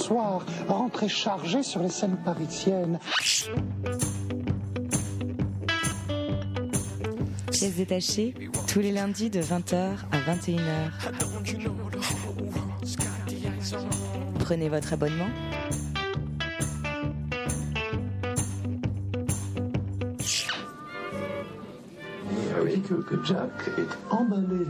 soir, rentré chargé sur les scènes parisiennes. Pièces détachées, tous les lundis de 20h à 21h. Prenez votre abonnement. Oui, que, que Jack est emballé.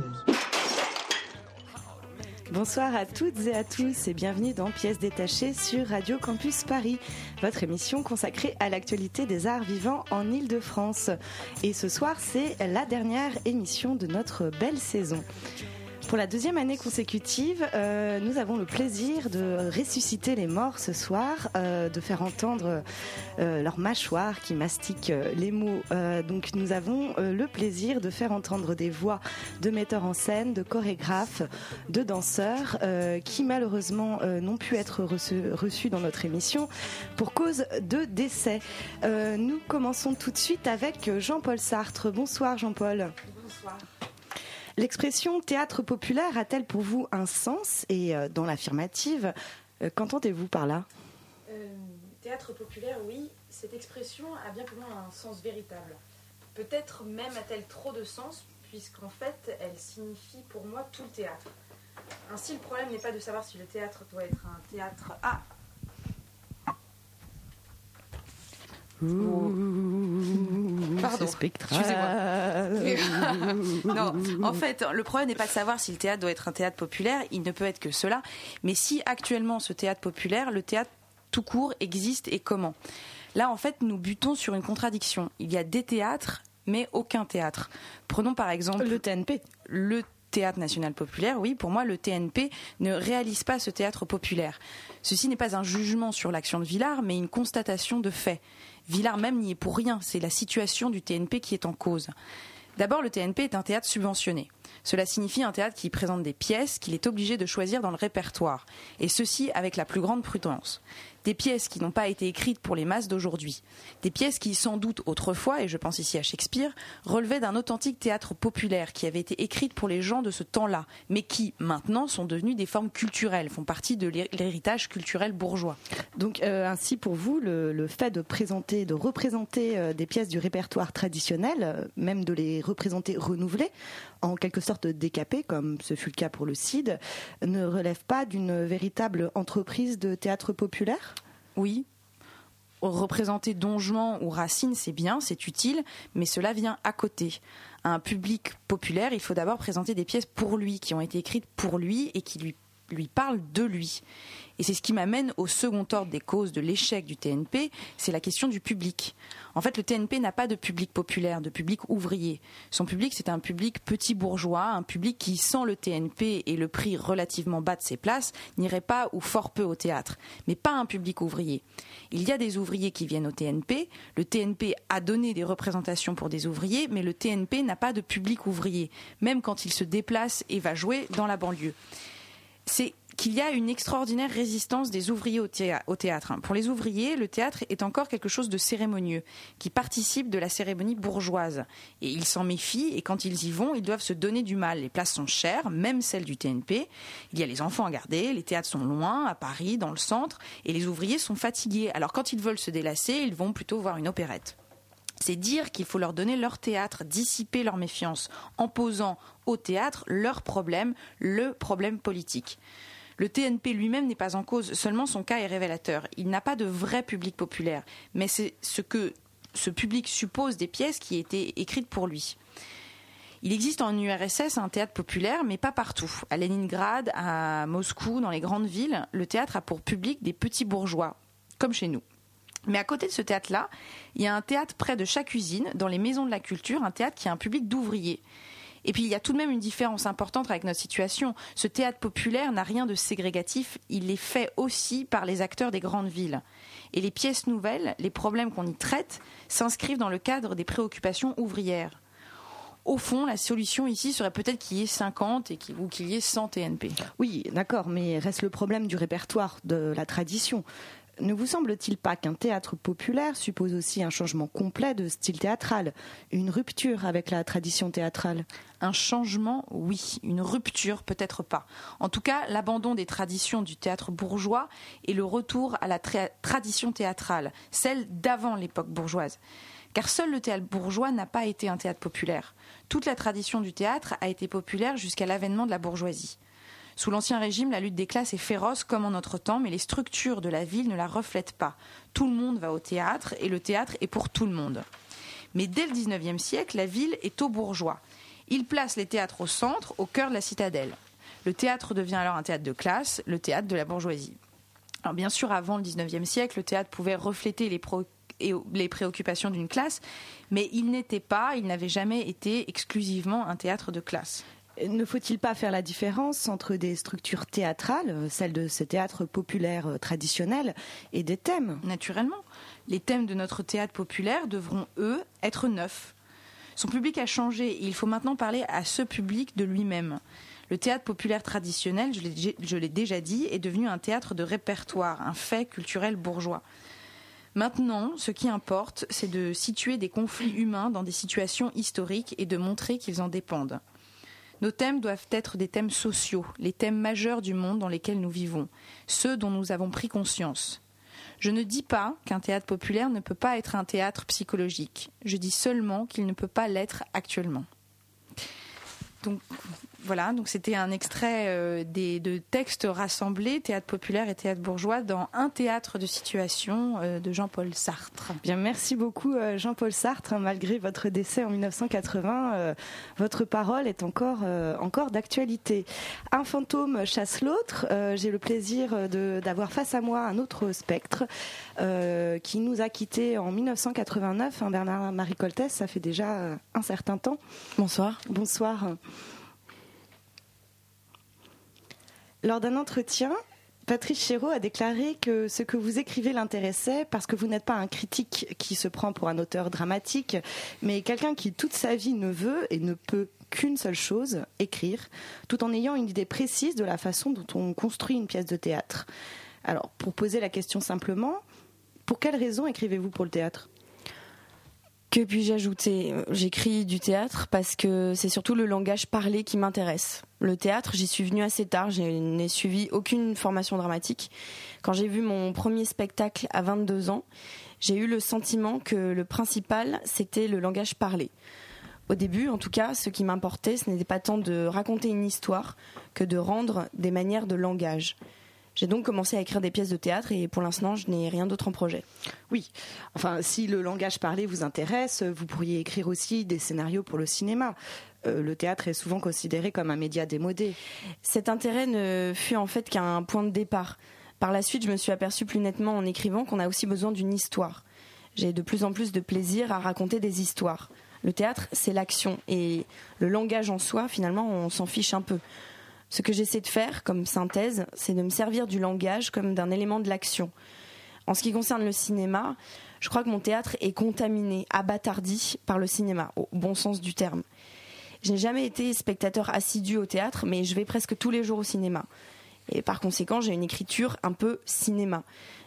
Bonsoir à toutes et à tous et bienvenue dans Pièces détachées sur Radio Campus Paris, votre émission consacrée à l'actualité des arts vivants en Ile-de-France. Et ce soir, c'est la dernière émission de notre belle saison. Pour la deuxième année consécutive, euh, nous avons le plaisir de ressusciter les morts ce soir, euh, de faire entendre euh, leur mâchoire qui mastique euh, les mots. Euh, donc nous avons euh, le plaisir de faire entendre des voix de metteurs en scène, de chorégraphes, de danseurs qui malheureusement n'ont pu être reçus, dans notre émission pour cause de décès. Nous commençons tout de suite avec Jean-Paul Sartre. Bonsoir Jean-Paul. Bonsoir. L'expression théâtre populaire a-t-elle pour vous un sens Et euh, dans l'affirmative, euh, qu'entendez-vous par là? Euh, théâtre populaire, oui, cette expression a bien pour moi un sens véritable. Peut-être même a-t-elle trop de sens, puisqu'en fait, elle signifie pour moi tout le théâtre. Ainsi, le problème n'est pas de savoir si le théâtre doit être un théâtre. Ah Pardon. non, en fait, le problème n'est pas de savoir si le théâtre doit être un théâtre populaire, il ne peut être que cela. Mais si actuellement ce théâtre populaire, le théâtre tout court existe et comment? Là, en fait, nous butons sur une contradiction. Il y a des théâtres, mais aucun théâtre. Prenons par exemple Le TNP. le Théâtre national populaire, oui, pour moi, le TNP ne réalise pas ce théâtre populaire. Ceci n'est pas un jugement sur l'action de Villard, mais une constatation de fait. Villard même n'y est pour rien, c'est la situation du TNP qui est en cause. D'abord, le TNP est un théâtre subventionné. Cela signifie un théâtre qui présente des pièces qu'il est obligé de choisir dans le répertoire, et ceci avec la plus grande prudence. Des pièces qui n'ont pas été écrites pour les masses d'aujourd'hui. Des pièces qui, sans doute autrefois, et je pense ici à Shakespeare, relevaient d'un authentique théâtre populaire qui avait été écrite pour les gens de ce temps-là, mais qui, maintenant, sont devenues des formes culturelles, font partie de l'héritage culturel bourgeois. Donc euh, ainsi pour vous, le, fait de présenter, de représenter euh, des pièces du répertoire traditionnel, euh, même de les représenter renouvelées, en quelque sorte décapées, comme ce fut le cas pour le CID, ne relève pas d'une véritable entreprise de théâtre populaire? Oui. Représenter Don ou Racine, c'est bien, c'est utile, mais cela vient à côté. À un public populaire, il faut d'abord présenter des pièces pour lui, qui ont été écrites pour lui et qui lui, lui parlent de lui. Et c'est ce qui m'amène au second ordre des causes de l'échec du TNP, c'est la question du public. En fait, le TNP n'a pas de public populaire, de public ouvrier. Son public, c'est un public petit bourgeois, un public qui, sans le TNP et le prix relativement bas de ses places, n'irait pas ou fort peu au théâtre. Mais pas un public ouvrier. Il y a des ouvriers qui viennent au TNP. Le TNP a donné des représentations pour des ouvriers, mais le TNP n'a pas de public ouvrier, même quand il se déplace et va jouer dans la banlieue. C'est qu'il y a une extraordinaire résistance des ouvriers au, théâ- au théâtre. Pour les ouvriers, le théâtre est encore quelque chose de cérémonieux, qui participe de la cérémonie bourgeoise. Et ils s'en méfient, et quand ils y vont, ils doivent se donner du mal. Les places sont chères, même celles du TNP. Il y a les enfants à garder, les théâtres sont loin, à Paris, dans le centre, et les ouvriers sont fatigués. Alors quand ils veulent se délasser, ils vont plutôt voir une opérette. C'est dire qu'il faut leur donner leur théâtre, dissiper leur méfiance, en posant au théâtre leur problème, le problème politique. Le TNP lui-même n'est pas en cause, seulement son cas est révélateur. Il n'a pas de vrai public populaire, mais c'est ce que ce public suppose des pièces qui étaient écrites pour lui. Il existe en URSS un théâtre populaire, mais pas partout. À Leningrad, à Moscou, dans les grandes villes, le théâtre a pour public des petits bourgeois, comme chez nous. Mais à côté de ce théâtre-là, il y a un théâtre près de chaque usine, dans les maisons de la culture, un théâtre qui a un public d'ouvriers. Et puis il y a tout de même une différence importante avec notre situation. Ce théâtre populaire n'a rien de ségrégatif, il est fait aussi par les acteurs des grandes villes. Et les pièces nouvelles, les problèmes qu'on y traite, s'inscrivent dans le cadre des préoccupations ouvrières. Au fond, la solution ici serait peut-être qu'il y ait 50 et qu'il- ou qu'il y ait 100 TNP. Oui, d'accord, mais reste le problème du répertoire, de la tradition. Ne vous semble-t-il pas qu'un théâtre populaire suppose aussi un changement complet de style théâtral, une rupture avec la tradition théâtrale? Un changement, oui. Une rupture, peut-être pas. En tout cas, l'abandon des traditions du théâtre bourgeois et le retour à la tradition théâtrale, celle d'avant l'époque bourgeoise. Car seul le théâtre bourgeois n'a pas été un théâtre populaire. Toute la tradition du théâtre a été populaire jusqu'à l'avènement de la bourgeoisie. Sous l'Ancien Régime, la lutte des classes est féroce comme en notre temps, mais les structures de la ville ne la reflètent pas. Tout le monde va au théâtre et le théâtre est pour tout le monde. Mais dès le XIXe siècle, la ville est aux bourgeois. Il place les théâtres au centre, au cœur de la citadelle. Le théâtre devient alors un théâtre de classe, le théâtre de la bourgeoisie. Alors bien sûr, avant le XIXe siècle, le théâtre pouvait refléter les, les préoccupations d'une classe, mais il n'était pas, il n'avait jamais été exclusivement un théâtre de classe. Ne faut-il pas faire la différence entre des structures théâtrales, celles de ce théâtre populaire euh, traditionnel, et des thèmes? Naturellement. Les thèmes de notre théâtre populaire devront, eux, être neufs. Son public a changé et il faut maintenant parler à ce public de lui-même. Le théâtre populaire traditionnel, je l'ai déjà dit, est devenu un théâtre de répertoire, un fait culturel bourgeois. Maintenant, ce qui importe, c'est de situer des conflits humains dans des situations historiques et de montrer qu'ils en dépendent. Nos thèmes doivent être des thèmes sociaux, les thèmes majeurs du monde dans lesquels nous vivons, ceux dont nous avons pris conscience. Je ne dis pas qu'un théâtre populaire ne peut pas être un théâtre psychologique, je dis seulement qu'il ne peut pas l'être actuellement. Voilà, donc c'était un extrait euh, des, de textes rassemblés, théâtre populaire et théâtre bourgeois, dans un théâtre de situation euh, de Jean-Paul Sartre. Bien, merci beaucoup euh, Jean-Paul Sartre. Malgré votre décès en 1980, votre parole est encore, encore d'actualité. Un fantôme chasse l'autre. J'ai le plaisir d'avoir face à moi un autre spectre qui nous a quittés en 1989. Hein, Bernard-Marie Coltès, ça fait déjà un certain temps. Bonsoir. Bonsoir. Lors d'un entretien, Patrice Chéreau a déclaré que ce que vous écrivez l'intéressait parce que vous n'êtes pas un critique qui se prend pour un auteur dramatique, mais quelqu'un qui toute sa vie ne veut et ne peut qu'une seule chose, écrire, tout en ayant une idée précise de la façon dont on construit une pièce de théâtre. Alors, pour poser la question simplement, pour quelle raison écrivez-vous pour le théâtre? Que puis-je ajouter? J'écris du théâtre parce que c'est surtout le langage parlé qui m'intéresse. Le théâtre, j'y suis venue assez tard, je n'ai suivi aucune formation dramatique. Quand j'ai vu mon premier spectacle à 22 ans, j'ai eu le sentiment que le principal, c'était le langage parlé. Au début, en tout cas, ce qui m'importait, ce n'était pas tant de raconter une histoire que de rendre des manières de langage. J'ai donc commencé à écrire des pièces de théâtre et pour l'instant, je n'ai rien d'autre en projet. Oui, enfin, si le langage parlé vous intéresse, vous pourriez écrire aussi des scénarios pour le cinéma. Euh, le théâtre est souvent considéré comme un média démodé. Cet intérêt ne fut en fait qu'un point de départ. Par la suite, je me suis aperçue plus nettement en écrivant qu'on a aussi besoin d'une histoire. J'ai de plus en plus de plaisir à raconter des histoires. Le théâtre, c'est l'action et le langage en soi, finalement, on s'en fiche un peu. Ce que j'essaie de faire comme synthèse, c'est de me servir du langage comme d'un élément de l'action. En ce qui concerne le cinéma, je crois que mon théâtre est contaminé, abattardi par le cinéma, au bon sens du terme. Je n'ai jamais été spectateur assidu au théâtre, mais je vais presque tous les jours au cinéma. Et par conséquent, j'ai une écriture un peu cinéma.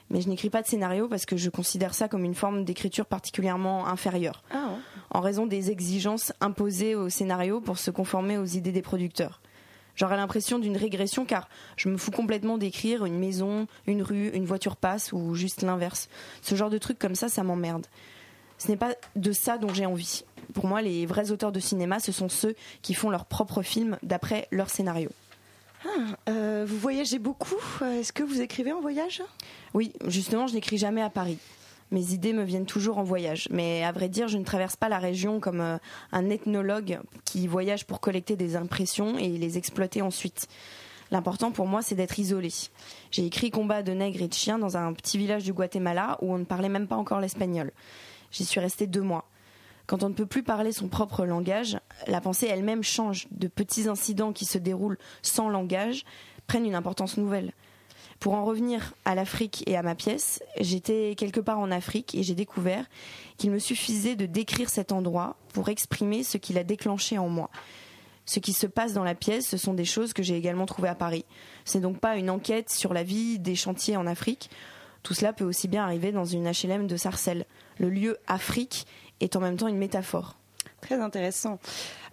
Mais je n'écris pas de scénario parce que je considère ça comme une forme d'écriture particulièrement inférieure, ah en raison des exigences imposées au scénario pour se conformer aux idées des producteurs. J'aurais l'impression d'une régression car je me fous complètement d'écrire une maison, une rue, une voiture passe ou juste l'inverse. Ce genre de trucs comme ça, ça m'emmerde. Ce n'est pas de ça dont j'ai envie. Pour moi, les vrais auteurs de cinéma, ce sont ceux qui font leurs propres films d'après leur scénario. Ah, euh, vous voyagez beaucoup. Est-ce que vous écrivez en voyage? Oui, justement, je n'écris jamais à Paris mes idées me viennent toujours en voyage. Mais à vrai dire, je ne traverse pas la région comme euh, un ethnologue qui voyage pour collecter des impressions et les exploiter ensuite. L'important pour moi, c'est d'être isolé. J'ai écrit Combat de nègres et de chiens dans un petit village du Guatemala où on ne parlait même pas encore l'espagnol. J'y suis restée deux mois. Quand on ne peut plus parler son propre langage, la pensée elle-même change. De petits incidents qui se déroulent sans langage prennent une importance nouvelle. Pour en revenir à l'Afrique et à ma pièce, j'étais quelque part en Afrique et j'ai découvert qu'il me suffisait de décrire cet endroit pour exprimer ce qu'il a déclenché en moi. Ce qui se passe dans la pièce, ce sont des choses que j'ai également trouvées à Paris. C'est donc pas une enquête sur la vie des chantiers en Afrique. Tout cela peut aussi bien arriver dans une HLM de Sarcelles. Le lieu Afrique est en même temps une métaphore. Très intéressant.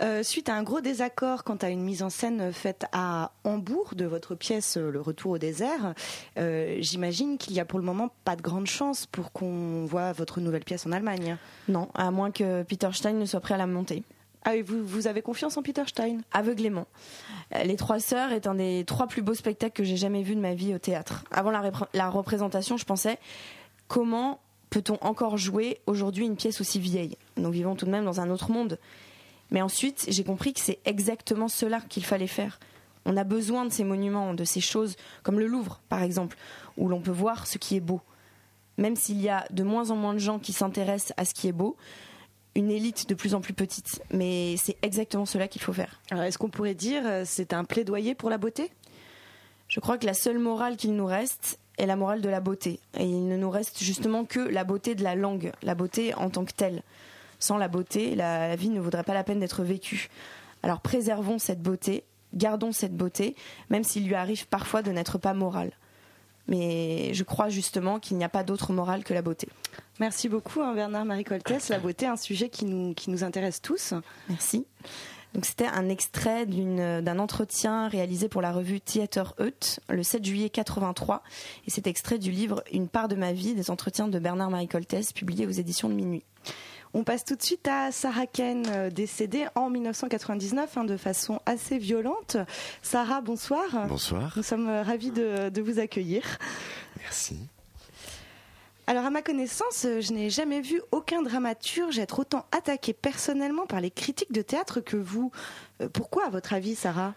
Euh, suite à un gros désaccord quant à une mise en scène faite à Hambourg de votre pièce euh, Le Retour au désert, euh, j'imagine qu'il n'y a pour le moment pas de grande chance pour qu'on voit votre nouvelle pièce en Allemagne. Non, à moins que Peter Stein ne soit prêt à la monter. Ah oui, vous, vous avez confiance en Peter Stein? Aveuglément. Les Trois Sœurs est un des trois plus beaux spectacles que j'ai jamais vus de ma vie au théâtre. Avant la, la représentation, je pensais comment peut-on encore jouer aujourd'hui une pièce aussi vieille? Nous vivons tout de même dans un autre monde. Mais ensuite, j'ai compris que c'est exactement cela qu'il fallait faire. On a besoin de ces monuments, de ces choses, comme le Louvre, par exemple, où l'on peut voir ce qui est beau. Même s'il y a de moins en moins de gens qui s'intéressent à ce qui est beau, une élite de plus en plus petite. Mais c'est exactement cela qu'il faut faire. Alors, est-ce qu'on pourrait dire euh, c'est un plaidoyer pour la beauté? Je crois que la seule morale qu'il nous reste est la morale de la beauté. Et il ne nous reste justement que la beauté de la langue, la beauté en tant que telle. Sans la beauté, la, vie ne vaudrait pas la peine d'être vécue. Alors préservons cette beauté, gardons cette beauté, même s'il lui arrive parfois de n'être pas morale. Mais je crois justement qu'il n'y a pas d'autre morale que la beauté. Merci beaucoup hein, Bernard-Marie Coltès. La beauté, un sujet qui nous, qui nous intéresse tous. Merci. Donc c'était un extrait d'un entretien réalisé pour la revue Theater Eut le 7 juillet 83 et c'est extrait du livre Une part de ma vie des entretiens de Bernard-Marie Coltès publié aux éditions de Minuit. On passe tout de suite à Sarah Ken, euh, décédée en 1999 hein, de façon assez violente. Sarah, bonsoir. Bonsoir. Nous sommes euh, ravis de, de vous accueillir. Merci. Alors à ma connaissance, euh, je n'ai jamais vu aucun dramaturge être autant attaqué personnellement par les critiques de théâtre que vous. Pourquoi, à votre avis, Sarah?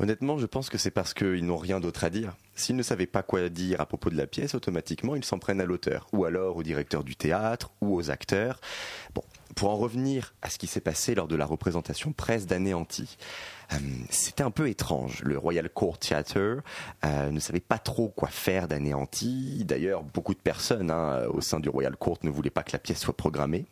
Honnêtement, je pense que c'est parce qu'ils n'ont rien d'autre à dire. S'ils ne savaient pas quoi dire à propos de la pièce, automatiquement, ils s'en prennent à l'auteur, ou alors au directeur du théâtre, ou aux acteurs. Bon, pour en revenir à ce qui s'est passé lors de la représentation presse d'Anéanti, euh, c'était un peu étrange. Le Royal Court Theatre euh, ne savait pas trop quoi faire d'Anéanti. D'ailleurs, beaucoup de personnes hein, au sein du Royal Court ne voulaient pas que la pièce soit programmée.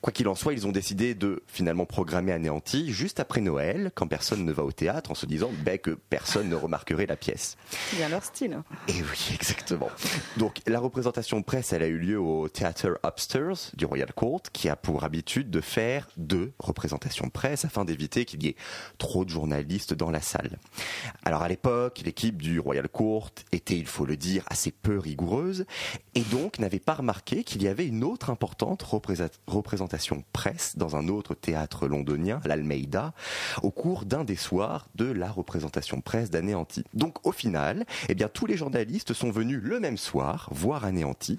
Quoi qu'il en soit, ils ont décidé de finalement programmer Anéanti juste après Noël, quand personne ne va au théâtre, en se disant ben, que personne ne remarquerait la pièce. C'est bien leur style. Et oui, exactement. Donc la représentation presse, elle a eu lieu au Theatre Upstairs du Royal Court, qui a pour habitude de faire deux représentations presse afin d'éviter qu'il y ait trop de journalistes dans la salle. Alors à l'époque, l'équipe du Royal Court était, il faut le dire, assez peu rigoureuse et donc n'avait pas remarqué qu'il y avait une autre importante représentation presse dans un autre théâtre londonien, l'Almeida, au cours d'un des soirs de la représentation presse d'Anéanti. Donc au final, eh bien tous les journalistes sont venus le même soir voir Anéanti.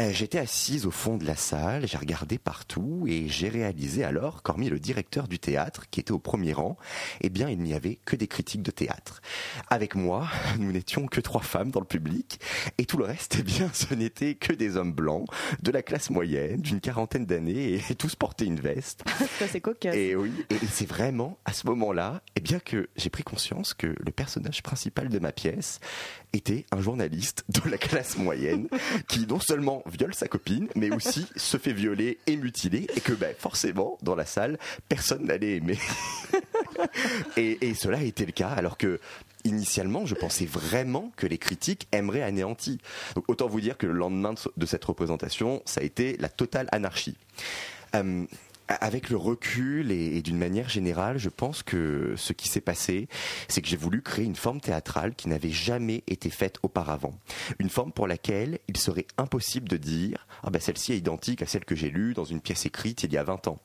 Euh, j'étais assise au fond de la salle, j'ai regardé partout et j'ai réalisé alors qu'hormis le directeur du théâtre qui était au premier rang, eh bien, il n'y avait que des critiques de théâtre. Avec moi, nous n'étions que trois femmes dans le public, et tout le reste, eh bien, ce n'était que des hommes blancs, de la classe moyenne, d'une quarantaine d'années, et tous portaient une veste. c'est cocasse. Et oui, et c'est vraiment à ce moment-là, eh bien, que j'ai pris conscience que le personnage principal de ma pièce était un journaliste de la classe moyenne qui non seulement viole sa copine, mais aussi se fait violer et mutiler, et que ben, forcément, dans la salle, personne n'allait aimer. et, cela a été le cas, alors que initialement, je pensais vraiment que les critiques aimeraient anéanti. Donc autant vous dire que le lendemain de cette représentation, ça a été la totale anarchie. Euh, avec le recul et, d'une manière générale, je pense que ce qui s'est passé, c'est que j'ai voulu créer une forme théâtrale qui n'avait jamais été faite auparavant. Une forme pour laquelle il serait impossible de dire ah ben celle-ci est identique à celle que j'ai lue dans une pièce écrite il y a 20 ans.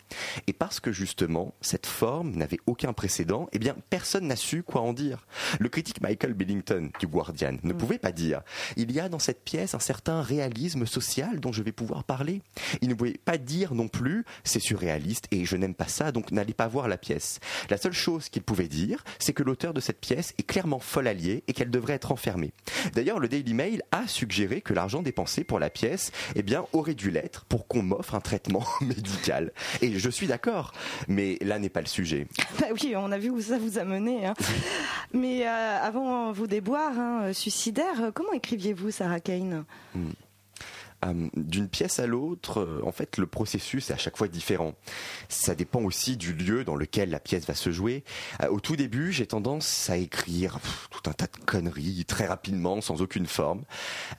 Et parce que justement, cette forme n'avait aucun précédent, eh bien personne n'a su quoi en dire. Le critique Michael Billington du Guardian ne mm. pouvait pas dire il y a dans cette pièce un certain réalisme social dont je vais pouvoir parler. Il ne pouvait pas dire non plus c'est surréaliste et je n'aime pas ça, donc n'allez pas voir la pièce. La seule chose qu'il pouvait dire, c'est que l'auteur de cette pièce est clairement folle alliée et qu'elle devrait être enfermée. D'ailleurs, le Daily Mail a suggéré que l'argent dépensé pour la pièce, eh bien, aurait dû l'être pour qu'on m'offre un traitement médical. Et je suis d'accord, mais là n'est pas le sujet. Bah oui, on a vu où ça vous a mené. Hein. mais euh, avant vos déboires hein, suicidaires, comment écriviez-vous, Sarah Kane? Hmm. Euh, d'une pièce à l'autre, euh, en fait, le processus est à chaque fois différent. Ça dépend aussi du lieu dans lequel la pièce va se jouer. Euh, au tout début, j'ai tendance à écrire tout un tas de conneries très rapidement, sans aucune forme.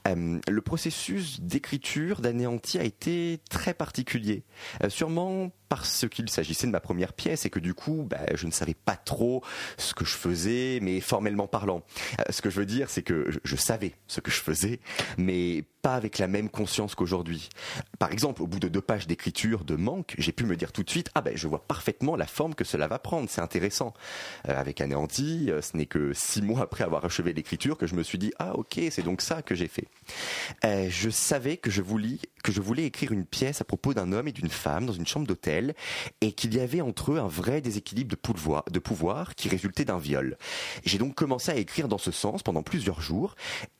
Le processus d'écriture d'Anéanti a été très particulier. Sûrement parce qu'il s'agissait de ma première pièce et que du coup, bah, je ne savais pas trop ce que je faisais, mais formellement parlant. Ce que je veux dire, c'est que je savais ce que je faisais, mais pas avec la même conscience qu'aujourd'hui. Par exemple, au bout de deux pages d'écriture de manque, j'ai pu me dire tout de suite, ah ben je vois parfaitement la forme que cela va prendre, c'est intéressant. Euh, avec Anéanti, euh, ce n'est que six mois après avoir achevé l'écriture que je me suis dit, ah ok, c'est donc ça que j'ai fait. Euh, je savais que je voulais que je voulais écrire une pièce à propos d'un homme et d'une femme dans une chambre d'hôtel et qu'il y avait entre eux un vrai déséquilibre de pouvoir, qui résultait d'un viol. J'ai donc commencé à écrire dans ce sens pendant plusieurs jours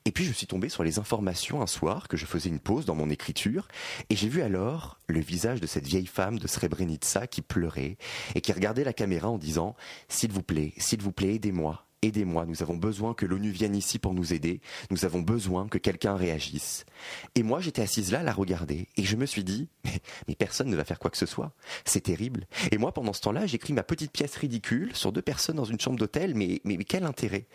et puis je suis tombé sur les informations un soir que je faisais une pause dans mon écriture et j'ai vu alors le visage de cette vieille femme de Srebrenica qui pleurait et qui regardait la caméra en disant S'il vous plaît, s'il vous plaît, aidez-moi, aidez-moi, nous avons besoin que l'ONU vienne ici pour nous aider, nous avons besoin que quelqu'un réagisse. Et moi, j'étais assise là à la regarder, et je me suis dit, mais, personne ne va faire quoi que ce soit. C'est terrible. Et moi, pendant ce temps-là, j'écris ma petite pièce ridicule sur deux personnes dans une chambre d'hôtel, mais, mais, mais quel intérêt?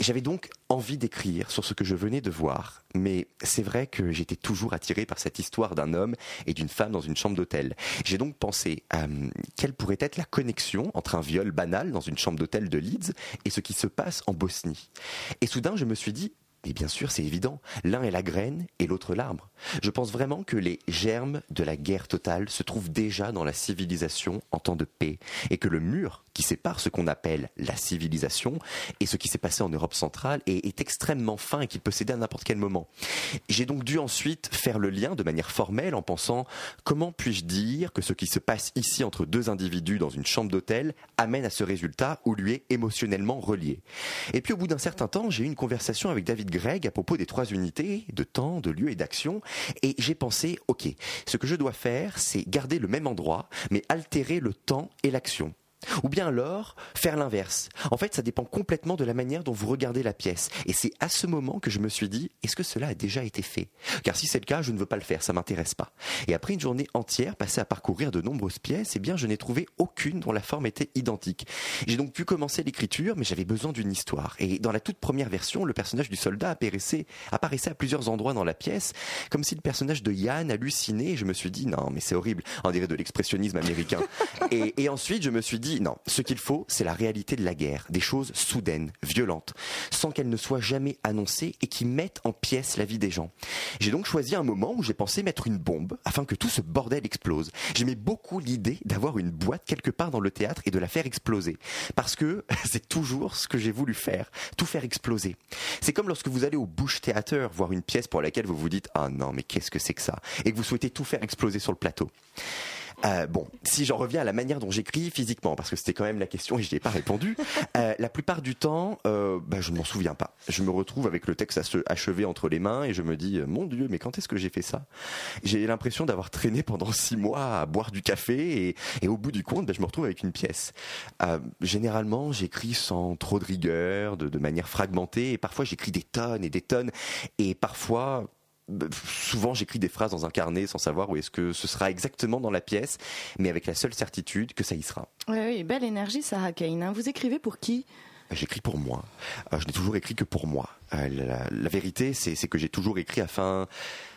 J'avais donc envie d'écrire sur ce que je venais de voir, mais c'est vrai que j'étais toujours attiré par cette histoire d'un homme et d'une femme dans une chambre d'hôtel. J'ai donc pensé à quelle pourrait être la connexion entre un viol banal dans une chambre d'hôtel de Leeds et ce qui se passe en Bosnie. Et soudain, je me suis dit, et bien sûr, c'est évident, l'un est la graine et l'autre l'arbre. Je pense vraiment que les germes de la guerre totale se trouvent déjà dans la civilisation en temps de paix, et que le mur qui sépare ce qu'on appelle la civilisation et ce qui s'est passé en Europe centrale est, est extrêmement fin et qu'il peut céder à n'importe quel moment. J'ai donc dû ensuite faire le lien de manière formelle en pensant comment puis-je dire que ce qui se passe ici entre deux individus dans une chambre d'hôtel amène à ce résultat ou lui est émotionnellement relié. Et puis au bout d'un certain temps, j'ai eu une conversation avec David Gregg à propos des trois unités de temps, de lieu et d'action et j'ai pensé, ok, ce que je dois faire, c'est garder le même endroit mais altérer le temps et l'action. Ou bien alors faire l'inverse. En fait, ça dépend complètement de la manière dont vous regardez la pièce. Et c'est à ce moment que je me suis dit, est-ce que cela a déjà été fait? Car si c'est le cas, je ne veux pas le faire, ça m'intéresse pas. Et après une journée entière passée à parcourir de nombreuses pièces, eh bien, je n'ai trouvé aucune dont la forme était identique. J'ai donc pu commencer l'écriture, mais j'avais besoin d'une histoire. Et dans la toute première version, le personnage du soldat apparaissait, apparaissait à plusieurs endroits dans la pièce, comme si le personnage de Yann hallucinait. Et je me suis dit, non, mais c'est horrible. On dirait de l'expressionnisme américain. et, et ensuite, je me suis dit, non, ce qu'il faut, c'est la réalité de la guerre, des choses soudaines, violentes, sans qu'elles ne soient jamais annoncées et qui mettent en pièces la vie des gens. J'ai donc choisi un moment où j'ai pensé mettre une bombe afin que tout ce bordel explose. J'aimais beaucoup l'idée d'avoir une boîte quelque part dans le théâtre et de la faire exploser. Parce que c'est toujours ce que j'ai voulu faire, tout faire exploser. C'est comme lorsque vous allez au Bush Theater voir une pièce pour laquelle vous vous dites ah non mais qu'est-ce que c'est que ça? et que vous souhaitez tout faire exploser sur le plateau. Euh, bon, si j'en reviens à la manière dont j'écris physiquement, parce que c'était quand même la question et je n'y ai pas répondu, euh, la plupart du temps, euh, bah, je ne m'en souviens pas. Je me retrouve avec le texte achevé entre les mains et je me dis, mon Dieu, mais quand est-ce que j'ai fait ça? J'ai l'impression d'avoir traîné pendant six mois à boire du café et, et au bout du compte, bah, je me retrouve avec une pièce. Euh, généralement, j'écris sans trop de rigueur, de, de manière fragmentée, et parfois j'écris des tonnes et des tonnes, et parfois souvent j'écris des phrases dans un carnet sans savoir où est-ce que ce sera exactement dans la pièce, mais avec la seule certitude que ça y sera. Oui, oui, belle énergie, Sarah Kane. hein. Vous écrivez pour qui? J'écris pour moi. Euh, je n'ai toujours écrit que pour moi. Euh, la, la vérité, c'est c'est que j'ai toujours écrit afin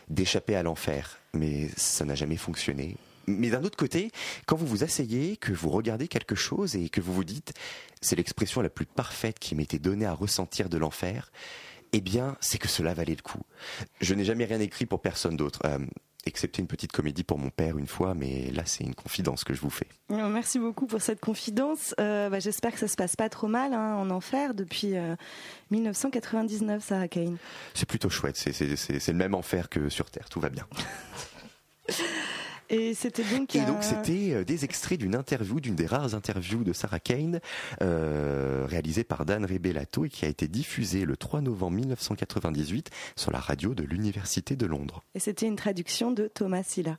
d'échapper à l'enfer, mais ça n'a jamais fonctionné. Mais d'un autre côté, quand vous vous asseyez, que vous regardez quelque chose et que vous vous dites, c'est l'expression la plus parfaite qui m'était donnée à ressentir de l'enfer, eh bien, c'est que cela valait le coup. Je n'ai jamais rien écrit pour personne d'autre, euh, excepté une petite comédie pour mon père une fois, mais là, c'est une confidence que je vous fais. Oh, Merci beaucoup pour cette confidence. Euh, bah, J'espère que ça se passe pas trop mal hein, en enfer depuis euh, 1999, Sarah Kane. C'est plutôt chouette, c'est le même enfer que sur Terre, tout va bien. Et c'était donc. Et donc c'était euh, des extraits d'une interview, d'une des rares interviews de Sarah Kane, euh, réalisée par Dan Rebellato et qui a été diffusée le 3 novembre 1998 sur la radio de l'Université de Londres. Et c'était une traduction de Thomas Silla.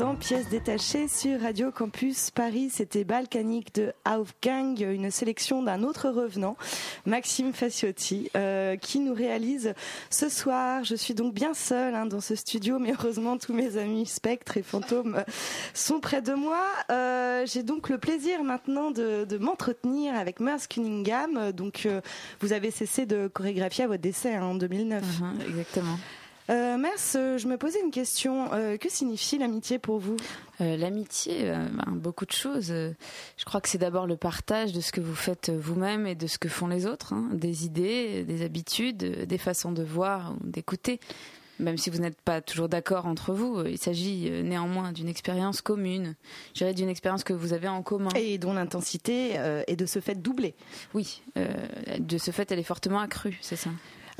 Dans Pièces détachées sur Radio Campus Paris. C'était Balkanique de Aufgang, une sélection d'un autre revenant, Maxime Faciotti, euh, qui nous réalise ce soir. Je suis donc bien seule hein, dans ce studio, mais heureusement tous mes amis spectres et fantômes sont près de moi. Euh, J'ai donc le plaisir maintenant de, de m'entretenir avec Merce Cunningham. Donc euh, vous avez cessé de chorégraphier à votre décès hein, en 2009. Uh-huh, exactement. Euh, Merce, je me posais une question. Euh, que signifie l'amitié pour vous Euh, L'amitié, euh, ben, beaucoup de choses. Je crois que c'est d'abord le partage de ce que vous faites vous-même et de ce que font les autres, hein, des idées, des habitudes, des façons de voir ou d'écouter. Même si vous n'êtes pas toujours d'accord entre vous, il s'agit néanmoins d'une expérience commune. Je dirais d'une expérience que vous avez en commun. Et dont l'intensité est de ce fait doublée. Oui, de ce fait, elle est fortement accrue, c'est ça.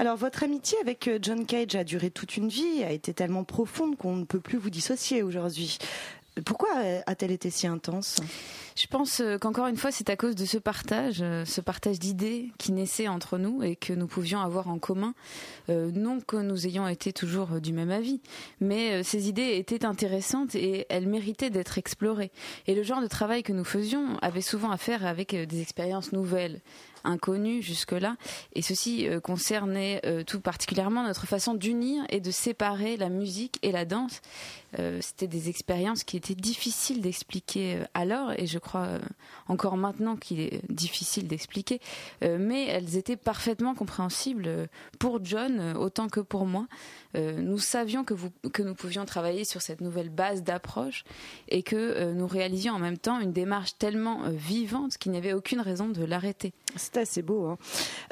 Alors, votre amitié avec euh, John Cage a duré toute une vie, a été tellement profonde qu'on ne peut plus vous dissocier aujourd'hui. Pourquoi euh, a-t-elle été si intense? Je pense euh, qu'encore une fois, c'est à cause de ce partage, ce partage d'idées qui naissait entre nous et que nous pouvions avoir en commun. Non que nous ayons été toujours du même avis, mais ces idées étaient intéressantes et elles méritaient d'être explorées. Et le genre de travail que nous faisions avait souvent à faire avec des expériences nouvelles inconnues jusque-là, et ceci euh, concernait euh, tout particulièrement notre façon d'unir et de séparer la musique et la danse. Euh, C'était des expériences qui étaient difficiles d'expliquer alors, et je crois encore maintenant qu'il est difficile d'expliquer, mais elles étaient parfaitement compréhensibles pour John autant que pour moi. Nous savions que, vous, que nous pouvions travailler sur cette nouvelle base d'approche et que nous réalisions en même temps une démarche tellement vivante qu'il n'y avait aucune raison de l'arrêter. C'est assez beau. hein.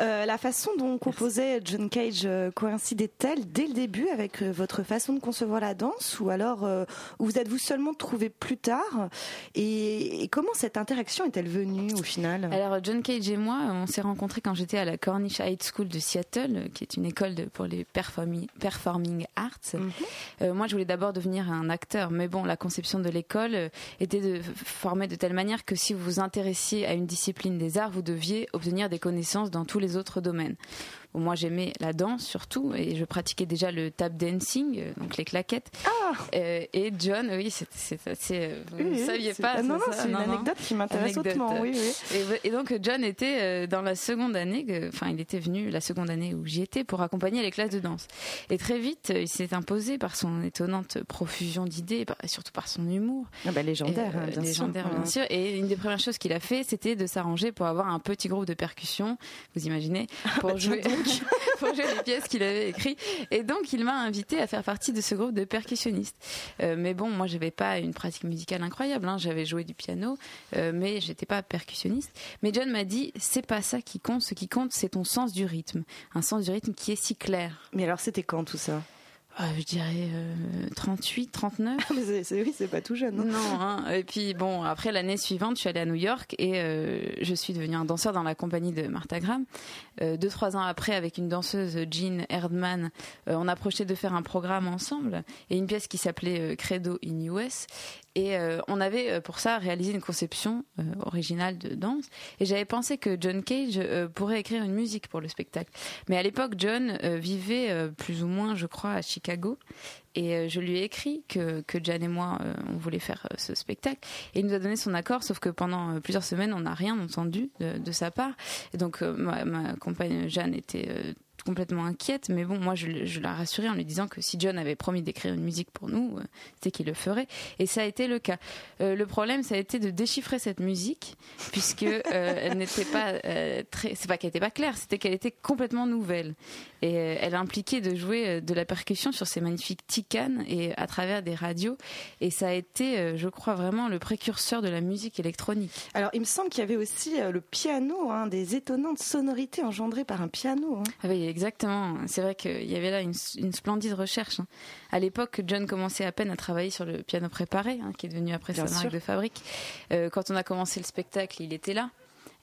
Euh, la façon dont composait John Cage euh, coïncidait-elle dès le début avec euh, votre façon de concevoir la danse ou alors euh, vous êtes-vous seulement trouvé plus tard et, et comment cette interaction est-elle venue au final? Alors John Cage et moi, on s'est rencontrés quand j'étais à la Cornish High School de Seattle, qui est une école de- pour les performi- performing arts. Mhm. Euh, moi, je voulais d'abord devenir un acteur, mais bon, la conception de l'école était de former de telle manière que si vous vous intéressiez à une discipline des arts, vous deviez obtenir des connaissances dans tous les autres domaines. Moi, j'aimais la danse surtout, et je pratiquais déjà le tap dancing, euh, donc les claquettes. Euh, et John, oui, c'est assez. euh, Vous Ah ne oui, saviez pas ah, Non, non, c'est une Non, non. anecdote qui m'intéresse hautement. Oui, oui. Et, et donc John était dans la seconde année, enfin il était venu la seconde année où j'y étais pour accompagner les classes de danse. Et très vite, il s'est imposé par son étonnante profusion d'idées, et surtout par son humour. Ah bah, légendaire, Et, euh, hein, bien légendaire, sûr. bien sûr. Et une des premières choses qu'il a fait, c'était de s'arranger pour avoir un petit groupe de percussion, vous imaginez, pour, jouer, pour jouer les pièces qu'il avait écrites. Et donc, il m'a invité à faire partie de ce groupe de percussionnistes. Euh, mais bon, moi, j'avais pas une pratique musicale incroyable. hein. J'avais joué du piano, euh, mais j'étais pas percussionniste. Mais John m'a dit, c'est pas ça qui compte. Ce qui compte, c'est ton sens du rythme. Un sens du rythme qui est si clair. Mais alors, c'était quand tout ça? Euh, je dirais euh, 38, 39. Mais c'est- c'est- Oui, c'est pas tout jeune. hein. Non, hein. et puis bon, après l'année suivante, je suis allée à New York et euh, je suis devenue un danseur dans la compagnie de Martha Graham. Euh, deux, trois ans après, avec une danseuse, Jean Erdman, euh, on a projeté de faire un programme ensemble et une pièce qui s'appelait Credo in US. Et euh, on avait euh, pour ça réalisé une conception euh, originale de danse. Et j'avais pensé que John Cage pourrait écrire une musique pour le spectacle. Mais à l'époque, John vivait plus ou moins, je crois, à Chicago. Et je lui ai écrit que, que et moi, on voulait faire ce spectacle. Et il nous a donné son accord, sauf que pendant plusieurs semaines, on n'a rien entendu de, sa part. Et donc, ma, ma compagne Jeanne était complètement inquiète. Mais bon, moi, je, je l'ai rassurée en lui disant que si John avait promis d'écrire une musique pour nous, euh, c'était qu'il le ferait. Et ça a été le cas. Euh, le problème, ça a été de déchiffrer cette musique, puisque euh, elle n'était pas très. C'est pas qu'elle n'était pas claire, c'était qu'elle était complètement nouvelle. Et elle impliquait de jouer de la percussion sur ces magnifiques ticanes et à travers des radios. Et ça a été, je crois, vraiment le précurseur de la musique électronique. Alors, il me semble qu'il y avait aussi le piano, hein, des étonnantes sonorités engendrées par un piano. hein. Ah oui, exactement. C'est vrai qu'il y avait là une, une splendide recherche. hein. À l'époque, John commençait à peine à travailler sur le piano préparé, hein, qui est devenu après Bien sa marque de fabrique. Euh, quand on a commencé le spectacle, il était là.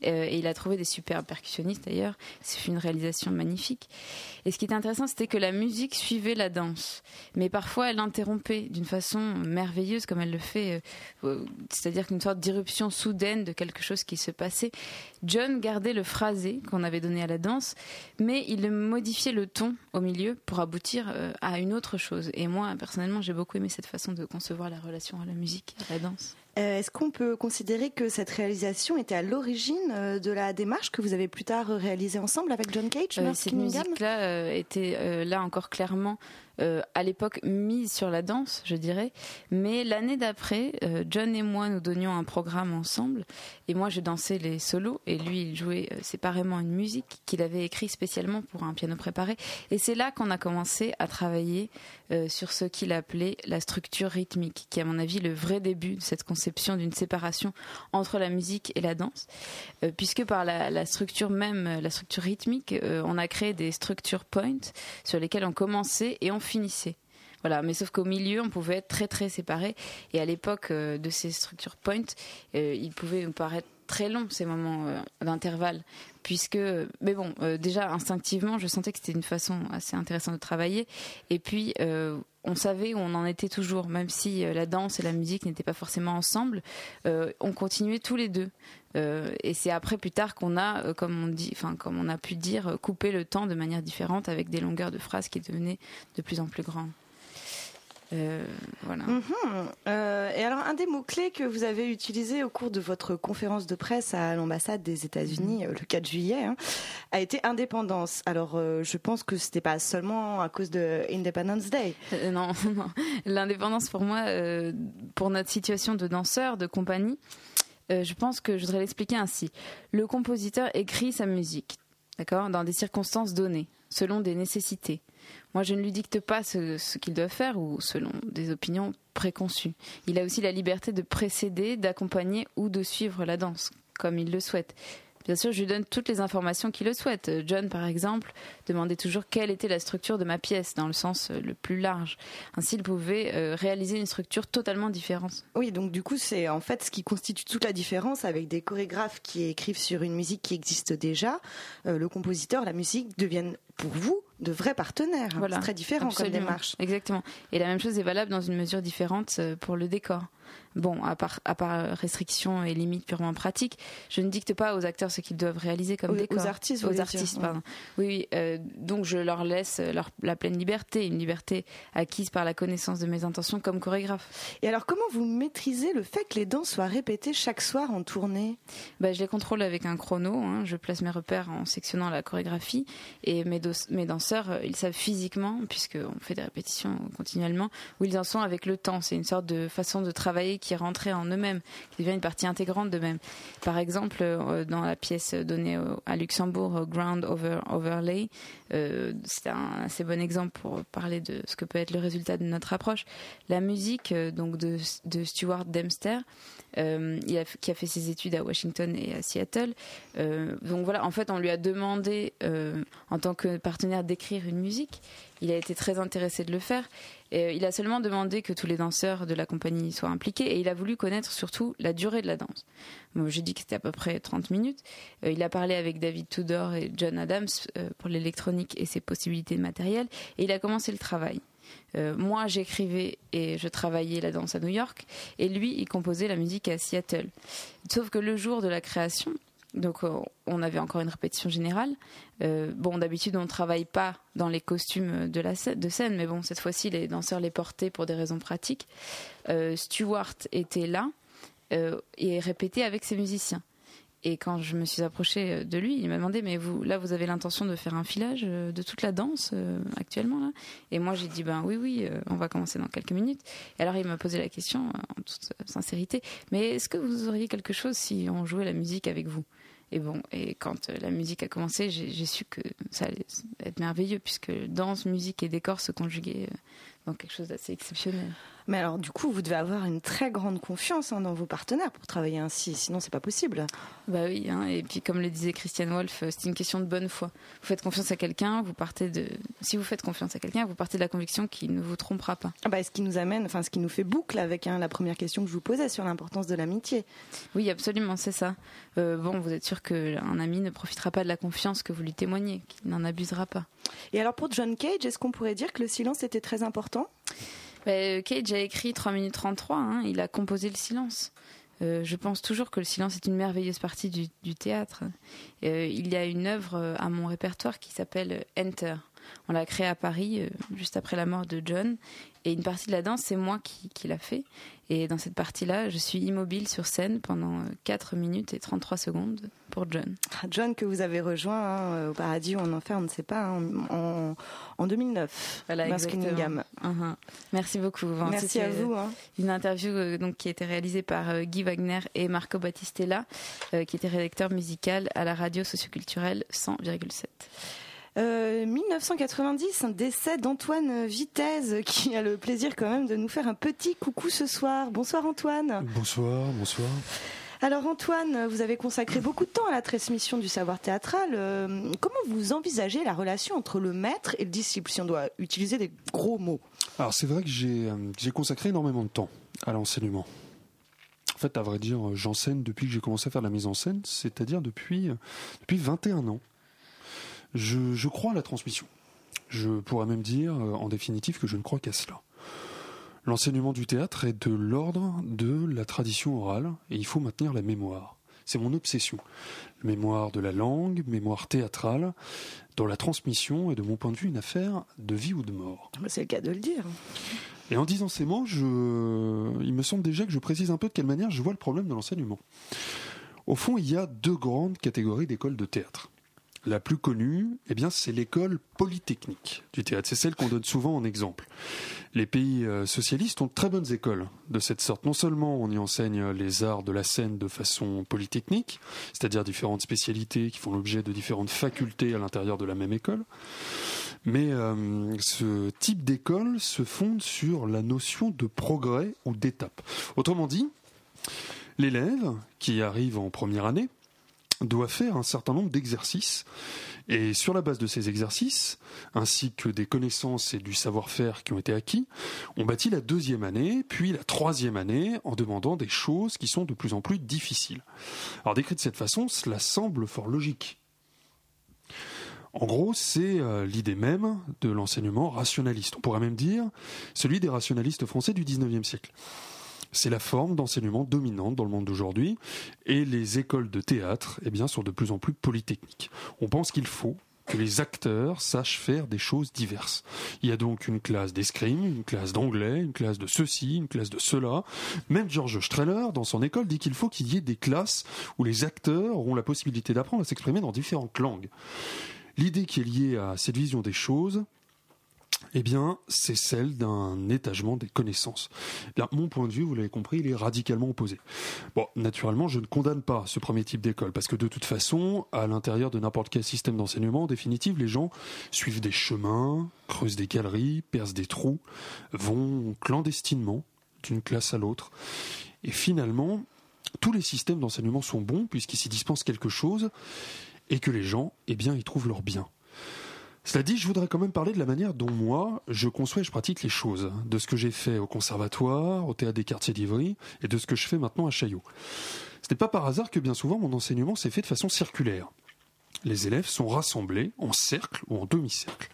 Euh, et il a trouvé des super percussionnistes d'ailleurs. C'est une réalisation magnifique. Et ce qui était intéressant, c'était que la musique suivait la danse, mais parfois elle interrompait d'une façon merveilleuse, comme elle le fait. euh, euh, C'est-à-dire qu'une sorte d'irruption soudaine de quelque chose qui se passait. John gardait le phrasé qu'on avait donné à la danse, mais il modifiait le ton au milieu pour aboutir à une autre chose. Et moi, personnellement, j'ai beaucoup aimé cette façon de concevoir la relation à la musique, à la danse. Euh, Est-ce qu'on peut considérer que cette réalisation était à l'origine euh, de la démarche que vous avez plus tard réalisée ensemble avec John Cage, Euh, cette musique-là euh, était euh, là encore clairement euh, à l'époque mise sur la danse, je dirais. Mais l'année d'après, euh, John et moi nous donnions un programme ensemble, et moi je dansais les solos, et lui il jouait euh, séparément une musique qu'il avait écrite spécialement pour un piano préparé. Et c'est là qu'on a commencé à travailler sur ce qu'il appelait la structure rythmique, qui est à mon avis le vrai début de cette conception d'une séparation entre la musique et la danse, puisque par la, structure même, la structure rythmique, on a créé des structure points sur lesquelles on commençait et on finissait. Voilà, mais sauf qu'au milieu, on pouvait être très très séparés. Et à l'époque euh, de ces structure points, euh, il pouvait nous paraître très long ces moments euh, d'intervalle, puisque, mais bon, euh, déjà instinctivement, je sentais que c'était une façon assez intéressante de travailler. Et puis, on savait où on en était toujours, même si euh, la danse et la musique n'étaient pas forcément ensemble, euh, on continuait tous les deux. Euh, et c'est après plus tard qu'on a, comme on dit, enfin comme on a pu dire, coupé le temps de manière différente avec des longueurs de phrases qui devenaient de plus en plus grandes. Euh, voilà. Mhm. Euh, et alors, un des mots-clés que vous avez utilisé au cours de votre conférence de presse à l'ambassade des États-Unis euh, le 4 juillet hein, a été indépendance. Alors, euh, je pense que c'était pas seulement à cause de Independence Day. Non, non. l'indépendance pour moi, pour notre situation de danseur, de compagnie, je pense que je voudrais l'expliquer ainsi. Le compositeur écrit sa musique, d'accord, dans des circonstances données, selon des nécessités. Moi, je ne lui dicte pas ce, qu'il doit faire ou selon des opinions préconçues. Il a aussi la liberté de précéder, d'accompagner ou de suivre la danse, comme il le souhaite. Bien sûr, je lui donne toutes les informations qu'il le souhaite. John, par exemple, demandait toujours quelle était la structure de ma pièce, dans le sens euh, le plus large. Ainsi, il pouvait euh, réaliser une structure totalement différente. Oui, donc du coup, c'est en fait ce qui constitue toute la différence avec des chorégraphes qui écrivent sur une musique qui existe déjà. Euh, le compositeur, la musique deviennent pour vous de vrais partenaires. Voilà. C'est très différent comme démarche. Exactement. Et la même chose est valable dans une mesure différente euh, pour le décor. Bon, à part, à part restrictions et limites purement pratiques, je ne dicte pas aux acteurs ce qu'ils doivent réaliser comme décor. aux artistes, vous Aux artistes, dire, pardon. Oui, oui. euh, donc je leur laisse leur, la pleine liberté, une liberté acquise par la connaissance de mes intentions comme chorégraphe. Et alors, comment vous maîtrisez le fait que les danses soient répétées chaque soir en tournée? Bah, je les contrôle avec un chrono. hein. Je place mes repères en sectionnant la chorégraphie. Et mes, mes danseurs, euh, ils savent physiquement, puisqu'on fait des répétitions continuellement, où ils en sont avec le temps. C'est une sorte de façon de travailler qui rentrée en eux-mêmes, qui devient une partie intégrante d'eux-mêmes. Par exemple, euh, dans la pièce donnée à Luxembourg, euh, Ground Over Overlay, euh, c'est un assez bon exemple pour parler de ce que peut être le résultat de notre approche. La musique donc de, Stuart Dempster, a- qui a fait ses études à Washington et à Seattle. Euh, donc voilà, en fait, on lui a demandé euh, en tant que partenaire d'écrire une musique. Il a été très intéressé de le faire. Euh, il a seulement demandé que tous les danseurs de la compagnie soient impliqués et il a voulu connaître surtout la durée de la danse. Moi, j'ai dit que c'était à peu près 30 minutes. Euh, il a parlé avec David Tudor et John Adams euh, pour l'électronique et ses possibilités de matériel et il a commencé le travail. Euh, moi, j'écrivais et je travaillais la danse à New York, et lui, il composait la musique à Seattle. Sauf que le jour de la création, donc euh, on avait encore une répétition générale. Euh, bon, d'habitude, on ne travaille pas dans les costumes de scène, mais bon, cette fois-ci, les danseurs les portaient pour des raisons pratiques. Euh, Stewart était là et répétait avec ses musiciens. Et quand je me suis approchée de lui, il m'a demandé mais vous là vous avez l'intention de faire un filage euh, de toute la danse euh, actuellement là? Et moi j'ai dit ben oui oui, euh, on va commencer dans quelques minutes. Et alors il m'a posé la question euh, en toute sincérité, mais est-ce que vous auriez quelque chose si on jouait la musique avec vous? Et bon, et quand euh, la musique a commencé, j'ai su que ça allait être merveilleux puisque danse, musique et décor se conjuguaient euh, donc quelque chose d'assez exceptionnel. Mais alors, du coup, vous devez avoir une très grande confiance hein, dans vos partenaires pour travailler ainsi, sinon c'est pas possible. Bah oui, hein, et puis comme le disait Christian Wolff, euh, c'est une question de bonne foi. Vous faites confiance à quelqu'un, vous partez de. Si vous faites confiance à quelqu'un, vous partez de la conviction qu'il ne vous trompera pas. Ah bah, ce qui nous amène, enfin, ce qui nous fait boucle avec hein, la première question que je vous posais sur l'importance de l'amitié. Oui, absolument, c'est ça. Euh, bon, vous êtes sûr qu'un ami ne profitera pas de la confiance que vous lui témoignez, qu'il n'en abusera pas. Et alors, pour John Cage, est-ce qu'on pourrait dire que le silence était très important? Bah, Cage a écrit 3 minutes 33, hein, il a composé le silence. Euh, je pense toujours que le silence est une merveilleuse partie du, théâtre. Euh, il y a une œuvre euh, à mon répertoire qui s'appelle Enter. On l'a créée à Paris juste après la mort de John. Et une partie de la danse, c'est moi qui, qui l'a fait. Et dans cette partie-là, je suis immobile sur scène pendant 4 minutes et 33 secondes pour John. Ah, John que vous avez rejoint hein, au paradis ou en enfer, on ne sait pas, hein, en, en, 2009. Voilà, uh-huh. Merci beaucoup. Merci à vous. Hein. Une interview euh, donc, qui a été réalisée par euh, Guy Wagner et Marco Battistella, euh, qui était rédacteur musical à la radio socioculturelle 100,7. 1990, un décès d'Antoine Vitesse qui a le plaisir quand même de nous faire un petit coucou ce soir. Bonsoir Antoine. Bonsoir, bonsoir. Alors Antoine, vous avez consacré beaucoup de temps à la transmission du savoir théâtral. Euh, comment vous envisagez la relation entre le maître et le disciple, si on doit utiliser des gros mots? Alors c'est vrai que j'ai euh, consacré énormément de temps à l'enseignement. En fait, à vrai dire, j'enseigne depuis que j'ai commencé à faire de la mise en scène, c'est-à-dire depuis, depuis 21 ans. Je, crois à la transmission. Je pourrais même dire, euh, en définitive, que je ne crois qu'à cela. L'enseignement du théâtre est de l'ordre de la tradition orale et il faut maintenir la mémoire. C'est mon obsession. Mémoire de la langue, mémoire théâtrale, dont la transmission est de mon point de vue une affaire de vie ou de mort. C'est le cas de le dire. Et en disant ces mots, je... il me semble déjà que je précise un peu de quelle manière je vois le problème de l'enseignement. Au fond, il y a deux grandes catégories d'écoles de théâtre. La plus connue, eh bien, c'est l'école polytechnique du théâtre. C'est celle qu'on donne souvent en exemple. Les pays euh, socialistes ont très bonnes écoles de cette sorte. Non seulement on y enseigne les arts de la scène de façon polytechnique, c'est-à-dire différentes spécialités qui font l'objet de différentes facultés à l'intérieur de la même école, mais euh, ce type d'école se fonde sur la notion de progrès ou d'étape. Autrement dit, l'élève qui arrive en première année doit faire un certain nombre d'exercices. Et sur la base de ces exercices, ainsi que des connaissances et du savoir-faire qui ont été acquis, on bâtit la deuxième année, puis la troisième année, en demandant des choses qui sont de plus en plus difficiles. Alors décrit de cette façon, cela semble fort logique. En gros, c'est euh, l'idée même de l'enseignement rationaliste. On pourrait même dire celui des rationalistes français du XIXe siècle. C'est la forme d'enseignement dominante dans le monde d'aujourd'hui et les écoles de théâtre eh sont de plus en plus polytechniques. On pense qu'il faut que les acteurs sachent faire des choses diverses. Il y a donc une classe d'escrime, une classe d'anglais, une classe de ceci, une classe de cela. Même George Streller, dans son école, dit qu'il faut qu'il y ait des classes où les acteurs auront la possibilité d'apprendre à s'exprimer dans différentes langues. L'idée qui est liée à cette vision des choses, eh bien, c'est celle d'un étagement des connaissances. Mon point de vue, vous l'avez compris, il est radicalement opposé. Bon, naturellement, je ne condamne pas ce premier type d'école, parce que de toute façon, à l'intérieur de n'importe quel système d'enseignement, en définitive, les gens suivent des chemins, creusent des galeries, percent des trous, vont clandestinement d'une classe à l'autre. Et finalement, tous les systèmes d'enseignement sont bons, puisqu'ils s'y dispensent quelque chose, et que les gens, eh bien, y trouvent leur bien. Cela dit, je voudrais quand même parler de la manière dont moi, je conçois et je pratique les choses, de ce que j'ai fait au conservatoire, au théâtre des quartiers d'Ivry, et de ce que je fais maintenant à Chaillot. Ce n'est pas par hasard que bien souvent mon enseignement s'est fait de façon circulaire. Les élèves sont rassemblés en cercle ou en demi-cercle.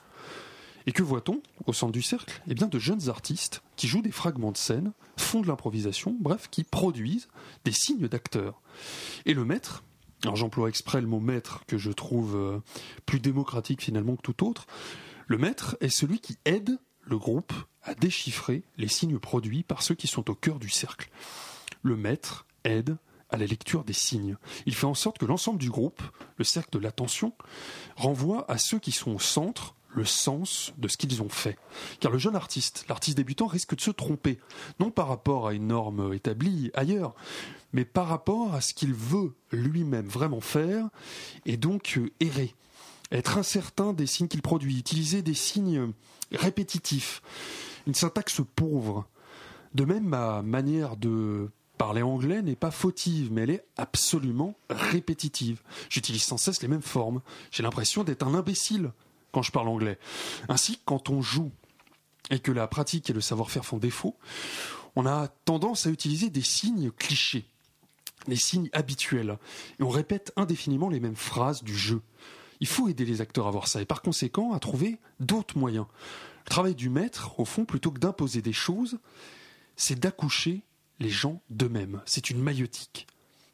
Et que voit-on au centre du cercle? Eh bien, de jeunes artistes qui jouent des fragments de scène, font de l'improvisation, bref, qui produisent des signes d'acteurs. Et le maître, alors j'emploie exprès le mot maître que je trouve euh, plus démocratique finalement que tout autre. Le maître est celui qui aide le groupe à déchiffrer les signes produits par ceux qui sont au cœur du cercle. Le maître aide à la lecture des signes. Il fait en sorte que l'ensemble du groupe, le cercle de l'attention, renvoie à ceux qui sont au centre le sens de ce qu'ils ont fait. Car le jeune artiste, l'artiste débutant, risque de se tromper, non par rapport à une norme établie ailleurs, mais par rapport à ce qu'il veut lui-même vraiment faire, et donc euh, errer, être incertain des signes qu'il produit, utiliser des signes répétitifs. une syntaxe pauvre. De même, ma manière de parler anglais n'est pas fautive, mais elle est absolument répétitive. J'utilise sans cesse les mêmes formes. J'ai l'impression d'être un imbécile quand je parle anglais. Ainsi, quand on joue et que la pratique et le savoir-faire font défaut, on a tendance à utiliser des signes clichés, des signes habituels, et on répète indéfiniment les mêmes phrases du jeu. Il faut aider les acteurs à voir ça et par conséquent à trouver d'autres moyens. Le travail du maître, au fond, plutôt que d'imposer des choses, c'est d'accoucher les gens d'eux-mêmes. C'est une maïotique.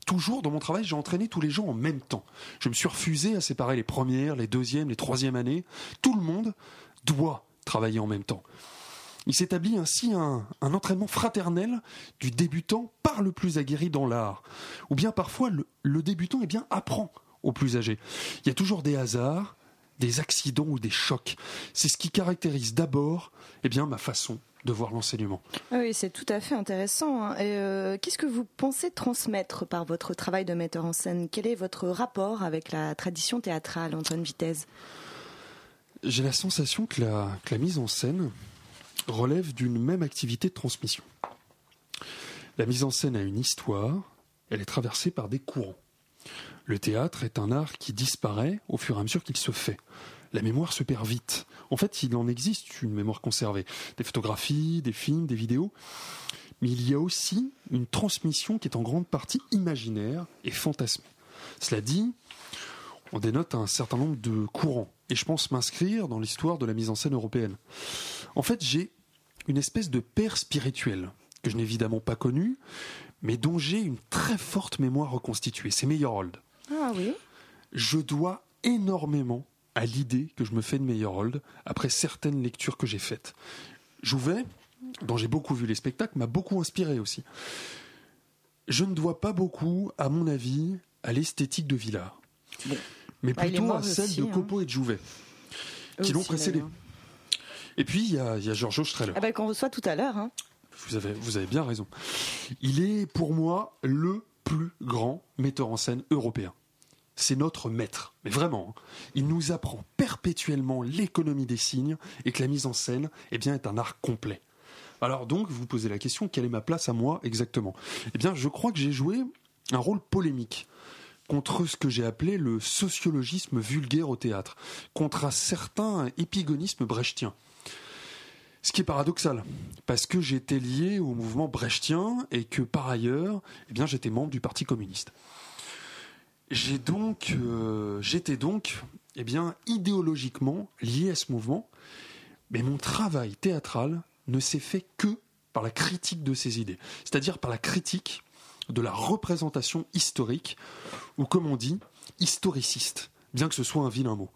Toujours dans mon travail, j'ai entraîné tous les gens en même temps. Je me suis refusé à séparer les premières, les deuxièmes, les troisièmes années. Tout le monde doit travailler en même temps. Il s'établit ainsi un, entraînement fraternel du débutant par le plus aguerri dans l'art. Ou bien parfois le, le débutant eh bien, apprend au plus âgé. Il y a toujours des hasards, des accidents ou des chocs. C'est ce qui caractérise d'abord eh bien, ma façon de voir l'enseignement. Oui, c'est tout à fait intéressant. Hein. Et euh, qu'est-ce que vous pensez transmettre par votre travail de metteur en scène? Quel est votre rapport avec la tradition théâtrale, Antoine Vitesse? J'ai la sensation que la, que la mise en scène relève d'une même activité de transmission. La mise en scène a une histoire, elle est traversée par des courants. Le théâtre est un art qui disparaît au fur et à mesure qu'il se fait. La mémoire se perd vite. En fait, il en existe une mémoire conservée. Des photographies, des films, des vidéos. Mais il y a aussi une transmission qui est en grande partie imaginaire et fantasmée. Cela dit, on dénote un certain nombre de courants. Et je pense m'inscrire dans l'histoire de la mise en scène européenne. En fait, j'ai une espèce de père spirituel que je n'ai évidemment pas connu, mais dont j'ai une très forte mémoire reconstituée. C'est Meyerhold. Ah oui. Je dois énormément à l'idée que je me fais de Meyerhold après certaines lectures que j'ai faites. Jouvet, dont j'ai beaucoup vu les spectacles, m'a beaucoup inspiré aussi. Je ne dois pas beaucoup, à mon avis, à l'esthétique de Villard, Bon. mais Bah, plutôt à celle aussi, de hein. Copeau et de Jouvet, qui l'ont précédé. Et puis il y a, il y a Giorgio Strehler. Ah bah, qu'on reçoit tout à l'heure. Hein. Vous avez, vous avez bien raison. Il est pour moi le plus grand metteur en scène européen. C'est notre maître, mais vraiment. hein. Il nous apprend perpétuellement l'économie des signes et que la mise en scène eh bien, est un art complet. Alors donc, vous posez la question, quelle est ma place à moi exactement? Eh bien, je crois que j'ai joué un rôle polémique contre ce que j'ai appelé le sociologisme vulgaire au théâtre, contre un certain épigonisme brechtien. Ce qui est paradoxal, parce que j'étais lié au mouvement brechtien et que par ailleurs, eh j'étais membre du Parti communiste. Euh, j'étais donc, eh bien, idéologiquement lié à ce mouvement, mais mon travail théâtral ne s'est fait que par la critique de ces idées, c'est-à-dire par la critique de la représentation historique, ou comme on dit, historiciste, bien que ce soit un vilain mot.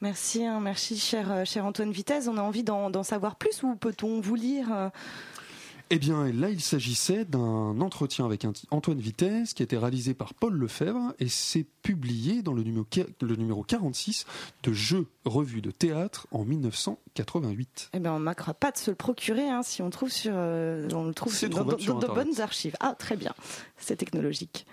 Merci, hein, merci cher, euh, cher Antoine Vitesse. On a envie d'en d'en savoir plus ou peut-on vous lire euh, eh bien, là, il s'agissait d'un entretien avec Antoine Vitesse qui a été réalisé par Paul Lefebvre et c'est publié dans le numéro, le numéro 46 de Jeux, Revue de Théâtre en 1988. Eh bien, on ne manquera pas de se le procurer hein, si on, trouve euh, le trouve dans, de bonnes archives. Ah, très bien, c'est technologique.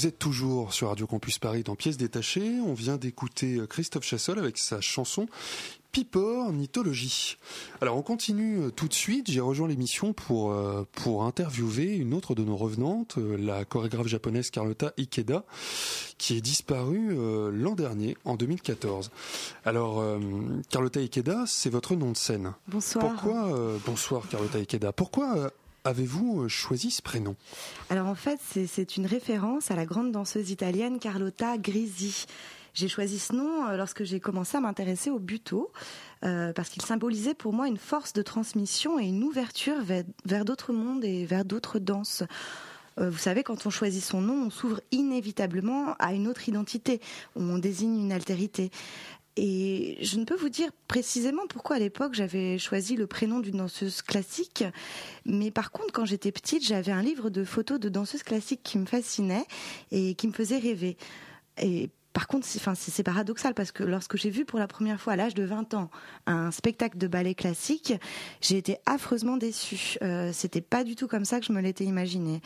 Vous êtes toujours sur Radio Campus Paris dans Pièces détachées. On vient d'écouter Christophe Chassol avec sa chanson Pipe Nithologie. Alors on continue euh, tout de suite. J'ai rejoint l'émission pour, euh, pour interviewer une autre de nos revenantes, euh, la chorégraphe japonaise Carlotta Ikeda, qui est disparue l'an dernier, en 2014. Alors Carlotta Ikeda, c'est votre nom de scène. Bonsoir. Pourquoi, bonsoir Carlotta Ikeda, pourquoi avez-vous choisi ce prénom? Alors en fait, c'est une référence à la grande danseuse italienne Carlotta Grisi j'ai choisi ce nom euh, lorsque j'ai commencé à m'intéresser au buto, euh, parce qu'il symbolisait pour moi une force de transmission et une ouverture vers, d'autres mondes et vers d'autres danses. Euh, vous savez, quand on choisit son nom, on s'ouvre inévitablement à une autre identité, on désigne une altérité. Et je ne peux vous dire précisément pourquoi à l'époque j'avais choisi le prénom d'une danseuse classique, mais par contre quand j'étais petite j'avais un livre de photos de danseuses classiques qui me fascinait et qui me faisait rêver. Et par contre, c'est paradoxal parce que lorsque j'ai vu pour la première fois à l'âge de 20 ans un spectacle de ballet classique, j'ai été affreusement déçue. Euh, C'était pas du tout comme ça que je me l'étais imaginé.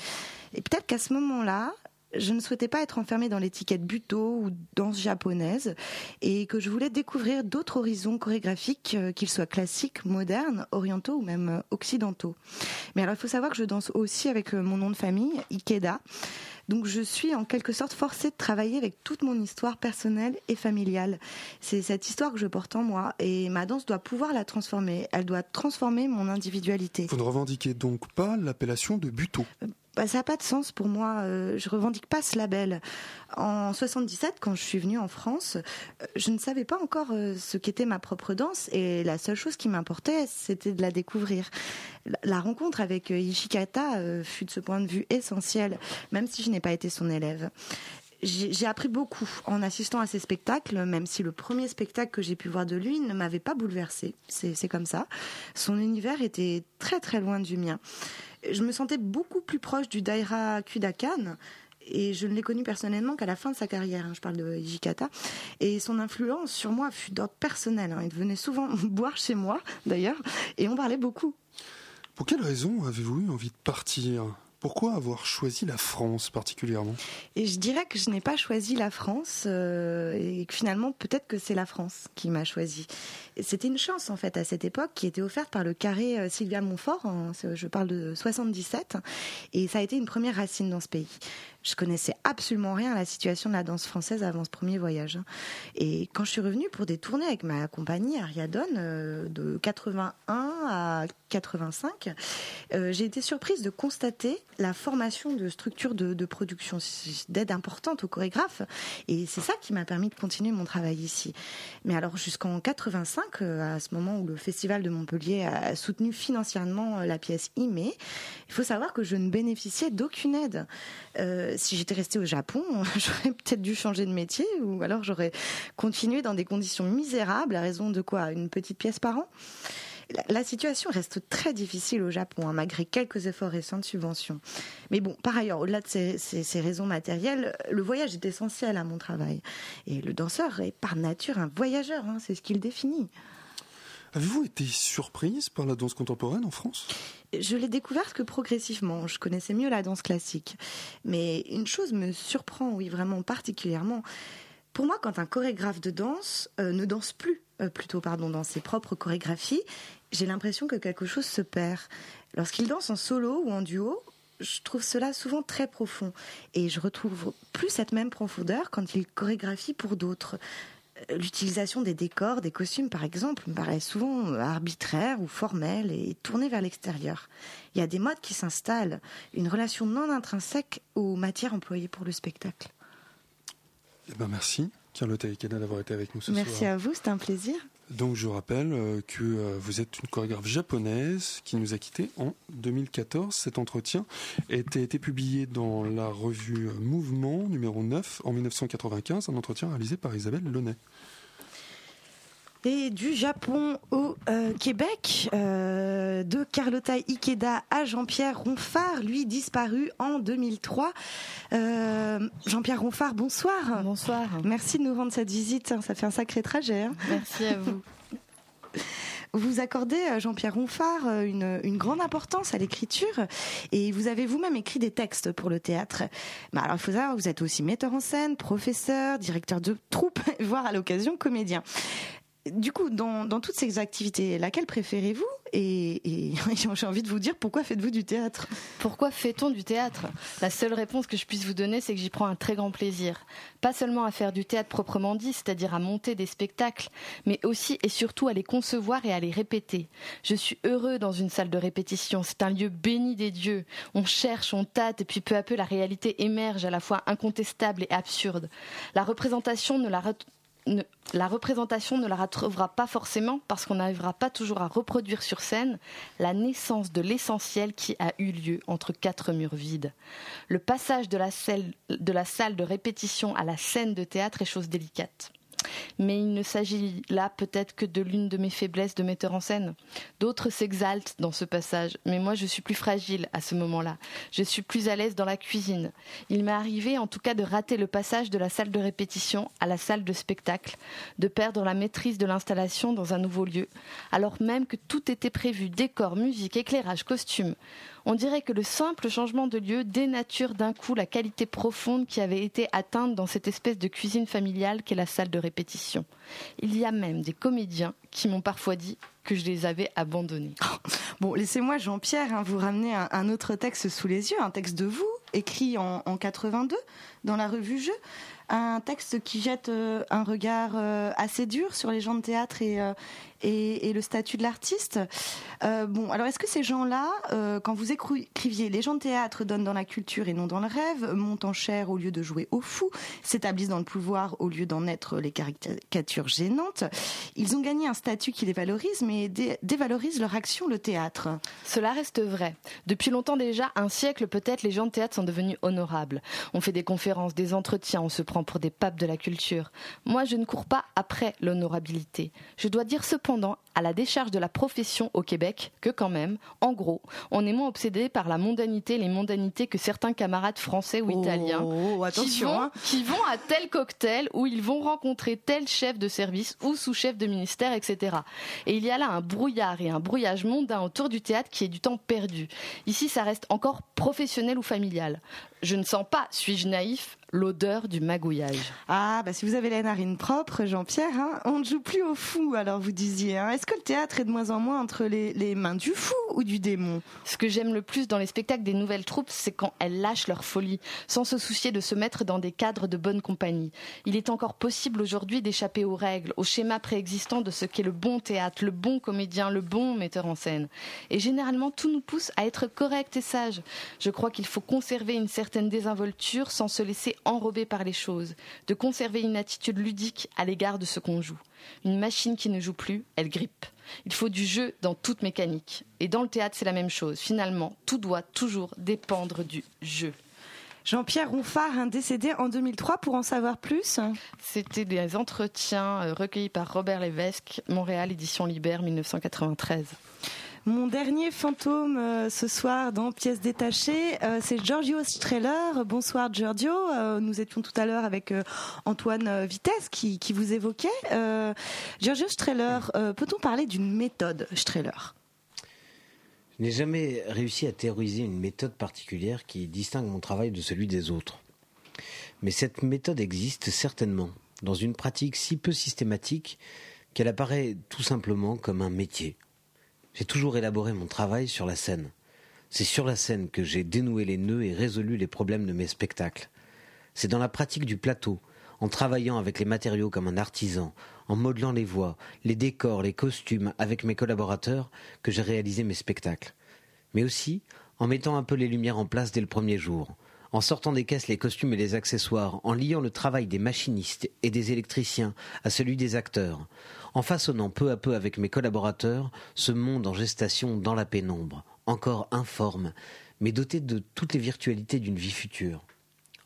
Et peut-être qu'à ce moment-là, je ne souhaitais pas être enfermée dans l'étiquette buto ou danse japonaise et que je voulais découvrir d'autres horizons chorégraphiques, euh, qu'ils soient classiques, modernes, orientaux ou même euh, occidentaux. Mais alors il faut savoir que je danse aussi avec euh, mon nom de famille, Ikeda. Donc je suis en quelque sorte forcée de travailler avec toute mon histoire personnelle et familiale. C'est cette histoire que je porte en moi et ma danse doit pouvoir la transformer. Elle doit transformer mon individualité. Vous ne revendiquez donc pas l'appellation de buto? Bah, ça n'a pas de sens pour moi. Euh, je revendique pas ce label. En 77, quand je suis venue en France, euh, je ne savais pas encore euh, ce qu'était ma propre danse et la seule chose qui m'importait, c'était de la découvrir. La, rencontre avec Ishikata fut de ce point de vue essentielle, même si je n'ai pas été son élève j'ai appris beaucoup en assistant à ces spectacles, même si le premier spectacle que j'ai pu voir de lui ne m'avait pas bouleversé. C'est comme ça. Son univers était très très loin du mien je me sentais beaucoup plus proche du Daira Kudakan. Et je ne l'ai connu personnellement qu'à la fin de sa carrière. Hein. je parle de Hijikata. Et son influence sur moi fut d'ordre personnel. Hein. il venait souvent boire chez moi, d'ailleurs, et on parlait beaucoup. Pour quelle raison avez-vous eu envie de partir? Pourquoi avoir choisi la France particulièrement? Et je dirais que je n'ai pas choisi la France euh, et que finalement peut-être que c'est la France qui m'a choisi. C'était une chance en fait à cette époque qui était offerte par le carré euh, Sylvia Montfort, je parle de 77, et ça a été une première racine dans ce pays je connaissais absolument rien à la situation de la danse française avant ce premier voyage. Hein. Et quand je suis revenue pour des tournées avec ma compagnie Ariadone euh, de 81 à 85, euh, j'ai été surprise de constater la formation de structures de, production, d'aide importante aux chorégraphes. Et c'est ça qui m'a permis de continuer mon travail ici. Mais alors jusqu'en 85, euh, à ce moment où le Festival de Montpellier a soutenu financièrement la pièce Imé, il faut savoir que je ne bénéficiais d'aucune aide si j'étais restée au Japon, j'aurais peut-être dû changer de métier ou alors j'aurais continué dans des conditions misérables à raison de quoi? Une petite pièce par an? La, situation reste très difficile au Japon, hein, malgré quelques efforts récents de subvention. Mais bon, par ailleurs, au-delà de ces, raisons matérielles, le voyage est essentiel à mon travail. Et le danseur est par nature un voyageur, hein, c'est ce qu'il définit. Avez-vous été surprise par la danse contemporaine en France? Je l'ai découverte que progressivement. Je connaissais mieux la danse classique. Mais une chose me surprend, oui, vraiment particulièrement. Pour moi, quand un chorégraphe de danse euh, ne danse plus, euh, plutôt, pardon, dans ses propres chorégraphies, j'ai l'impression que quelque chose se perd. Lorsqu'il danse en solo ou en duo, je trouve cela souvent très profond. Et je retrouve plus cette même profondeur quand il chorégraphie pour d'autres l'utilisation des décors, des costumes par exemple, me paraît souvent arbitraire ou formelle et tournée vers l'extérieur. Il y a des modes qui s'installent, une relation non intrinsèque aux matières employées pour le spectacle. Eh ben merci, Carlotta Ikeda, d'avoir été avec nous ce soir. Merci à vous, c'est un plaisir. Donc je rappelle euh, que euh, vous êtes une chorégraphe japonaise qui nous a quittés en 2014. Cet entretien a été, publié dans la revue Mouvement numéro 9 en 1995, un entretien réalisé par Isabelle Launay. Et du Japon au euh, Québec, euh, de Carlotta Ikeda à Jean-Pierre Ronfard, lui disparu en 2003. Euh, Jean-Pierre Ronfard, bonsoir. Bonsoir. Merci de nous rendre cette visite, ça fait un sacré trajet. Hein. Merci à vous. vous accordez, euh, Jean-Pierre Ronfard, une, une, grande importance à l'écriture et vous avez vous-même écrit des textes pour le théâtre. Bah, alors, il faut savoir, vous êtes aussi metteur en scène, professeur, directeur de troupe, voire à l'occasion comédien. Du coup, dans, toutes ces activités, laquelle préférez-vous et, et j'ai envie de vous dire pourquoi faites-vous du théâtre? Pourquoi fait-on du théâtre? La seule réponse que je puisse vous donner, c'est que j'y prends un très grand plaisir. Pas seulement à faire du théâtre proprement dit, c'est-à-dire à monter des spectacles, mais aussi et surtout à les concevoir et à les répéter. Je suis heureux dans une salle de répétition. C'est un lieu béni des dieux. On cherche, on tâte, et puis peu à peu la réalité émerge à la fois incontestable et absurde. La représentation ne la la représentation ne la retrouvera pas forcément parce qu'on n'arrivera pas toujours à reproduire sur scène la naissance de l'essentiel qui a eu lieu entre quatre murs vides. Le passage de la, salle de répétition à la scène de théâtre est chose délicate. Mais il ne s'agit là peut-être que de l'une de mes faiblesses de metteur en scène. D'autres s'exaltent dans ce passage, mais moi je suis plus fragile à ce moment-là. Je suis plus à l'aise dans la cuisine. Il m'est arrivé en tout cas de rater le passage de la salle de répétition à la salle de spectacle, de perdre la maîtrise de l'installation dans un nouveau lieu, alors même que tout était prévu, décor, musique, éclairage, costume. On dirait que le simple changement de lieu dénature d'un coup la qualité profonde qui avait été atteinte dans cette espèce de cuisine familiale qu'est la salle de répétition. Il y a même des comédiens qui m'ont parfois dit que je les avais abandonnés. Bon, laissez-moi, Jean-Pierre, hein, vous ramener un, autre texte sous les yeux, un texte de vous, écrit en, en 82 dans la revue Jeu un texte qui jette euh, un regard euh, assez dur sur les gens de théâtre et, euh, et, le statut de l'artiste. bon, alors est-ce que ces gens-là, quand vous écriviez Les gens de théâtre donnent dans la culture et non dans le rêve, montent en chair au lieu de jouer au fou, s'établissent dans le pouvoir au lieu d'en être les caricatures gênantes, ils ont gagné un statut qui les valorise, mais dévalorise leur action, le théâtre Cela reste vrai. Depuis longtemps déjà, un siècle peut-être, les gens de théâtre sont devenus honorables. On fait des conférences, des entretiens, on se prend pour des papes de la culture. Moi, je ne cours pas après l'honorabilité. Je dois dire cependant, à la décharge de la profession au Québec, que quand même, en gros, on est moins obsédé par la mondanité, les mondanités que certains camarades français ou italiens oh, qui, vont, hein. qui vont à tel cocktail où ils vont rencontrer tel chef de service ou sous-chef de ministère, etc. Et il y a là un brouillard et un brouillage mondain autour du théâtre qui est du temps perdu. Ici, ça reste encore professionnel ou familial. Je ne sens pas, suis-je naïf, l'odeur du magouillage. Ah, bah si vous avez la narine propre, Jean-Pierre, hein, on ne joue plus au fou, alors vous disiez. Hein. Est-ce que le théâtre est de moins en moins entre les, mains du fou ou du démon? Ce que j'aime le plus dans les spectacles des nouvelles troupes, c'est quand elles lâchent leur folie, sans se soucier de se mettre dans des cadres de bonne compagnie. Il est encore possible aujourd'hui d'échapper aux règles, aux schémas préexistants de ce qu'est le bon théâtre, le bon comédien, le bon metteur en scène. Et généralement, tout nous pousse à être correct et sage. Je crois qu'il faut conserver une certaine désinvolture sans se laisser enrobé par les choses, de conserver une attitude ludique à l'égard de ce qu'on joue. Une machine qui ne joue plus, elle grippe. Il faut du jeu dans toute mécanique. Et dans le théâtre, c'est la même chose. Finalement, tout doit toujours dépendre du jeu. Jean-Pierre Ronfard, un décédé en 2003, pour en savoir plus C'était des entretiens euh, recueillis par Robert Lévesque, Montréal, édition Libère, 1993. Mon dernier fantôme euh, ce soir dans Pièces détachées, euh, c'est Giorgio Streller. Bonsoir Giorgio. Euh, nous étions tout à l'heure avec Antoine Vitesse qui, vous évoquait. Giorgio Streller, peut-on parler d'une méthode Streller Je n'ai jamais réussi à théoriser une méthode particulière qui distingue mon travail de celui des autres. Mais cette méthode existe certainement dans une pratique si peu systématique qu'elle apparaît tout simplement comme un métier j'ai toujours élaboré mon travail sur la scène. C'est sur la scène que j'ai dénoué les nœuds et résolu les problèmes de mes spectacles. C'est dans la pratique du plateau, en travaillant avec les matériaux comme un artisan, en modelant les voix, les décors, les costumes avec mes collaborateurs, que j'ai réalisé mes spectacles. Mais aussi en mettant un peu les lumières en place dès le premier jour, en sortant des caisses les costumes et les accessoires, en liant le travail des machinistes et des électriciens à celui des acteurs, en façonnant peu à peu avec mes collaborateurs ce monde en gestation dans la pénombre, encore informe, mais doté de toutes les virtualités d'une vie future,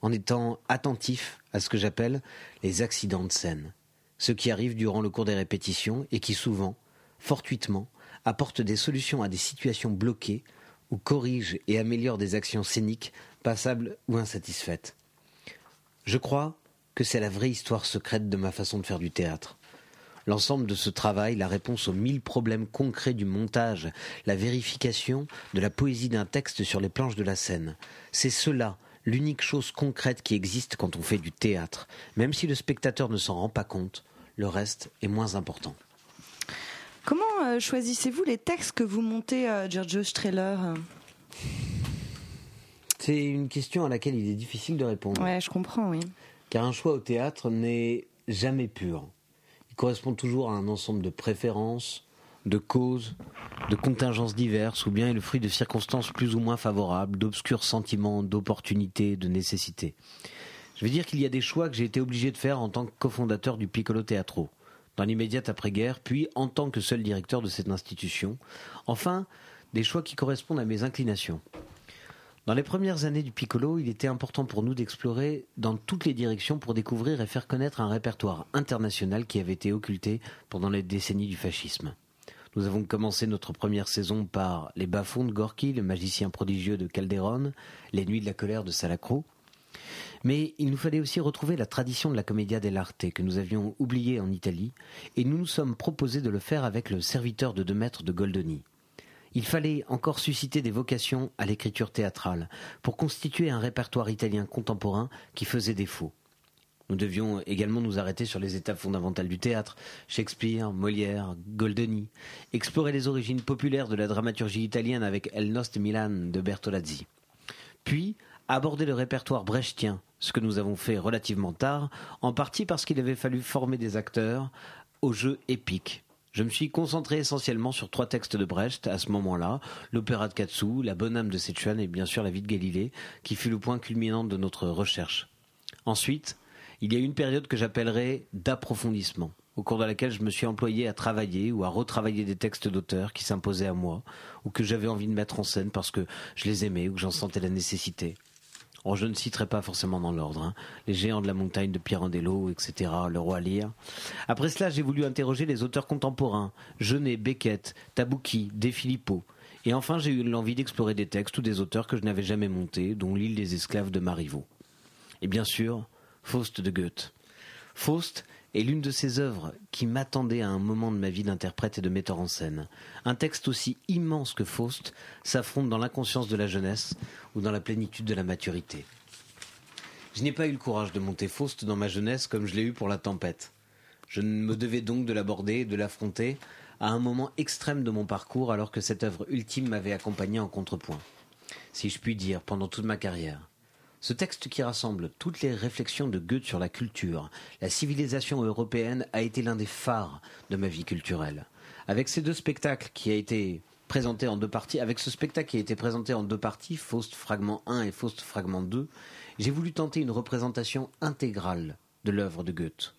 en étant attentif à ce que j'appelle les accidents de scène, ceux qui arrivent durant le cours des répétitions et qui souvent, fortuitement, apportent des solutions à des situations bloquées ou corrigent et améliorent des actions scéniques passables ou insatisfaites. Je crois que c'est la vraie histoire secrète de ma façon de faire du théâtre L'ensemble de ce travail, la réponse aux mille problèmes concrets du montage, la vérification de la poésie d'un texte sur les planches de la scène, c'est cela, l'unique chose concrète qui existe quand on fait du théâtre. Même si le spectateur ne s'en rend pas compte, le reste est moins important. Comment euh, choisissez-vous les textes que vous montez, euh, Giorgio Strehler C'est une question à laquelle il est difficile de répondre. Ouais, je comprends, oui. Car un choix au théâtre n'est jamais pur. Il correspond toujours à un ensemble de préférences, de causes, de contingences diverses, ou bien est le fruit de circonstances plus ou moins favorables, d'obscurs sentiments, d'opportunités, de nécessités. Je veux dire qu'il y a des choix que j'ai été obligé de faire en tant que cofondateur du Piccolo Teatro, dans l'immédiate après-guerre, puis en tant que seul directeur de cette institution. Enfin, des choix qui correspondent à mes inclinations. Dans les premières années du Piccolo, il était important pour nous d'explorer dans toutes les directions pour découvrir et faire connaître un répertoire international qui avait été occulté pendant les décennies du fascisme. Nous avons commencé notre première saison par Les bas-fonds de Gorky, le magicien prodigieux de Calderon, Les nuits de la colère de Salacro. Mais il nous fallait aussi retrouver la tradition de la commedia dell'arte que nous avions oubliée en Italie, et nous nous sommes proposés de le faire avec le serviteur de deux mètres de Goldoni. Il fallait encore susciter des vocations à l'écriture théâtrale pour constituer un répertoire italien contemporain qui faisait défaut. Nous devions également nous arrêter sur les étapes fondamentales du théâtre, Shakespeare, Molière, Goldoni, explorer les origines populaires de la dramaturgie italienne avec El Nost Milan de Bertolazzi. Puis, aborder le répertoire brechtien, ce que nous avons fait relativement tard, en partie parce qu'il avait fallu former des acteurs au jeu épique. Je me suis concentré essentiellement sur trois textes de Brecht à ce moment-là, l'opéra de Katsu, la bonne âme de Sichuan et bien sûr la vie de Galilée, qui fut le point culminant de notre recherche. Ensuite, il y a une période que j'appellerais d'approfondissement, au cours de laquelle je me suis employé à travailler ou à retravailler des textes d'auteurs qui s'imposaient à moi, ou que j'avais envie de mettre en scène parce que je les aimais ou que j'en sentais la nécessité. Je ne citerai pas forcément dans l'ordre. hein. Les géants de la montagne de Pirandello, etc., le roi Lear. Après cela, j'ai voulu interroger les auteurs contemporains, Genet, Beckett, Tabouki, De Filippo. Et enfin, j'ai eu l'envie d'explorer des textes ou des auteurs que je n'avais jamais montés, dont L'île des esclaves de Marivaux. Et bien sûr, Faust de Goethe. Faust est l'une de ces œuvres qui m'attendaient à un moment de ma vie d'interprète et de metteur en scène. Un texte aussi immense que Faust s'affronte dans l'inconscience de la jeunesse ou dans la plénitude de la maturité. Je n'ai pas eu le courage de monter Faust dans ma jeunesse comme je l'ai eu pour la tempête. Je me devais donc de l'aborder de l'affronter à un moment extrême de mon parcours alors que cette œuvre ultime m'avait accompagné en contrepoint. Si je puis dire, pendant toute ma carrière. Ce texte qui rassemble toutes les réflexions de Goethe sur la culture, la civilisation européenne a été l'un des phares de ma vie culturelle. Avec ces deux spectacles qui a été présenté en deux parties, avec ce spectacle qui a été présenté en deux parties, Faust fragment 1 et Faust fragment 2, j'ai voulu tenter une représentation intégrale de l'œuvre de Goethe.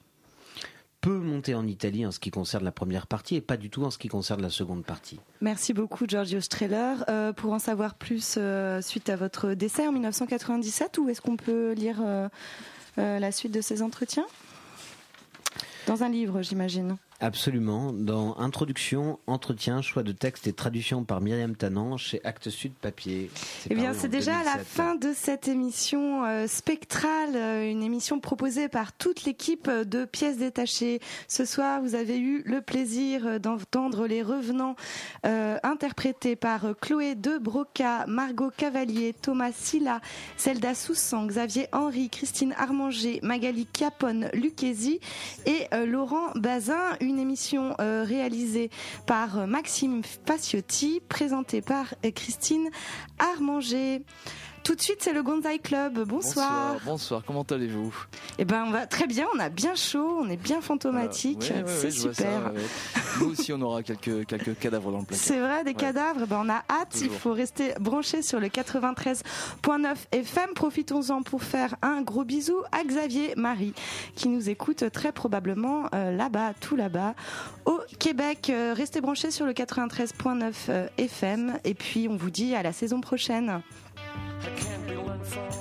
Peu monté en Italie en ce qui concerne la première partie et pas du tout en ce qui concerne la seconde partie. Merci beaucoup, Giorgio Strehler. Euh, pour en savoir plus euh, suite à votre décès en 1997, où est-ce qu'on peut lire euh, la suite de ces entretiens? Dans un livre, j'imagine. Absolument. Dans Introduction, Entretien, choix de texte et traduction par Myriam Tannant chez Actes Sud Papier. Eh bien, c'est déjà la 2007. fin de cette émission euh, spectrale, euh, une émission proposée par toute l'équipe de pièces détachées. Ce soir, vous avez eu le plaisir euh, d'entendre les revenants euh, interprétés par euh, Chloé De Broca, Margot Cavalier, Thomas Silla, Zelda Soussan, Xavier Henry, Christine Armanger, Magali Capone, Lucchesi et euh, Laurent Bazin. Une émission euh, réalisée par euh, Maxime Faciotti, présentée par euh, Christine Armanger. Tout de suite, c'est le Gonzai Club. Bonsoir. Bonsoir, bonsoir, comment allez-vous? Eh ben, on va très bien. On a bien chaud, on est bien fantomatique. Ouais, ouais, ouais, c'est super. ça. Nous aussi, on aura quelques, quelques cadavres dans le placard. C'est vrai, des cadavres, ben on a hâte. Il faut rester branché sur le 93.9 FM. Profitons-en pour faire un gros bisou à Xavier Marie, qui nous écoute très probablement euh, là-bas, tout là-bas, au Québec. Euh, restez branchés sur le 93.9 euh, FM. Et puis, on vous dit à la saison prochaine. I can't be learned from.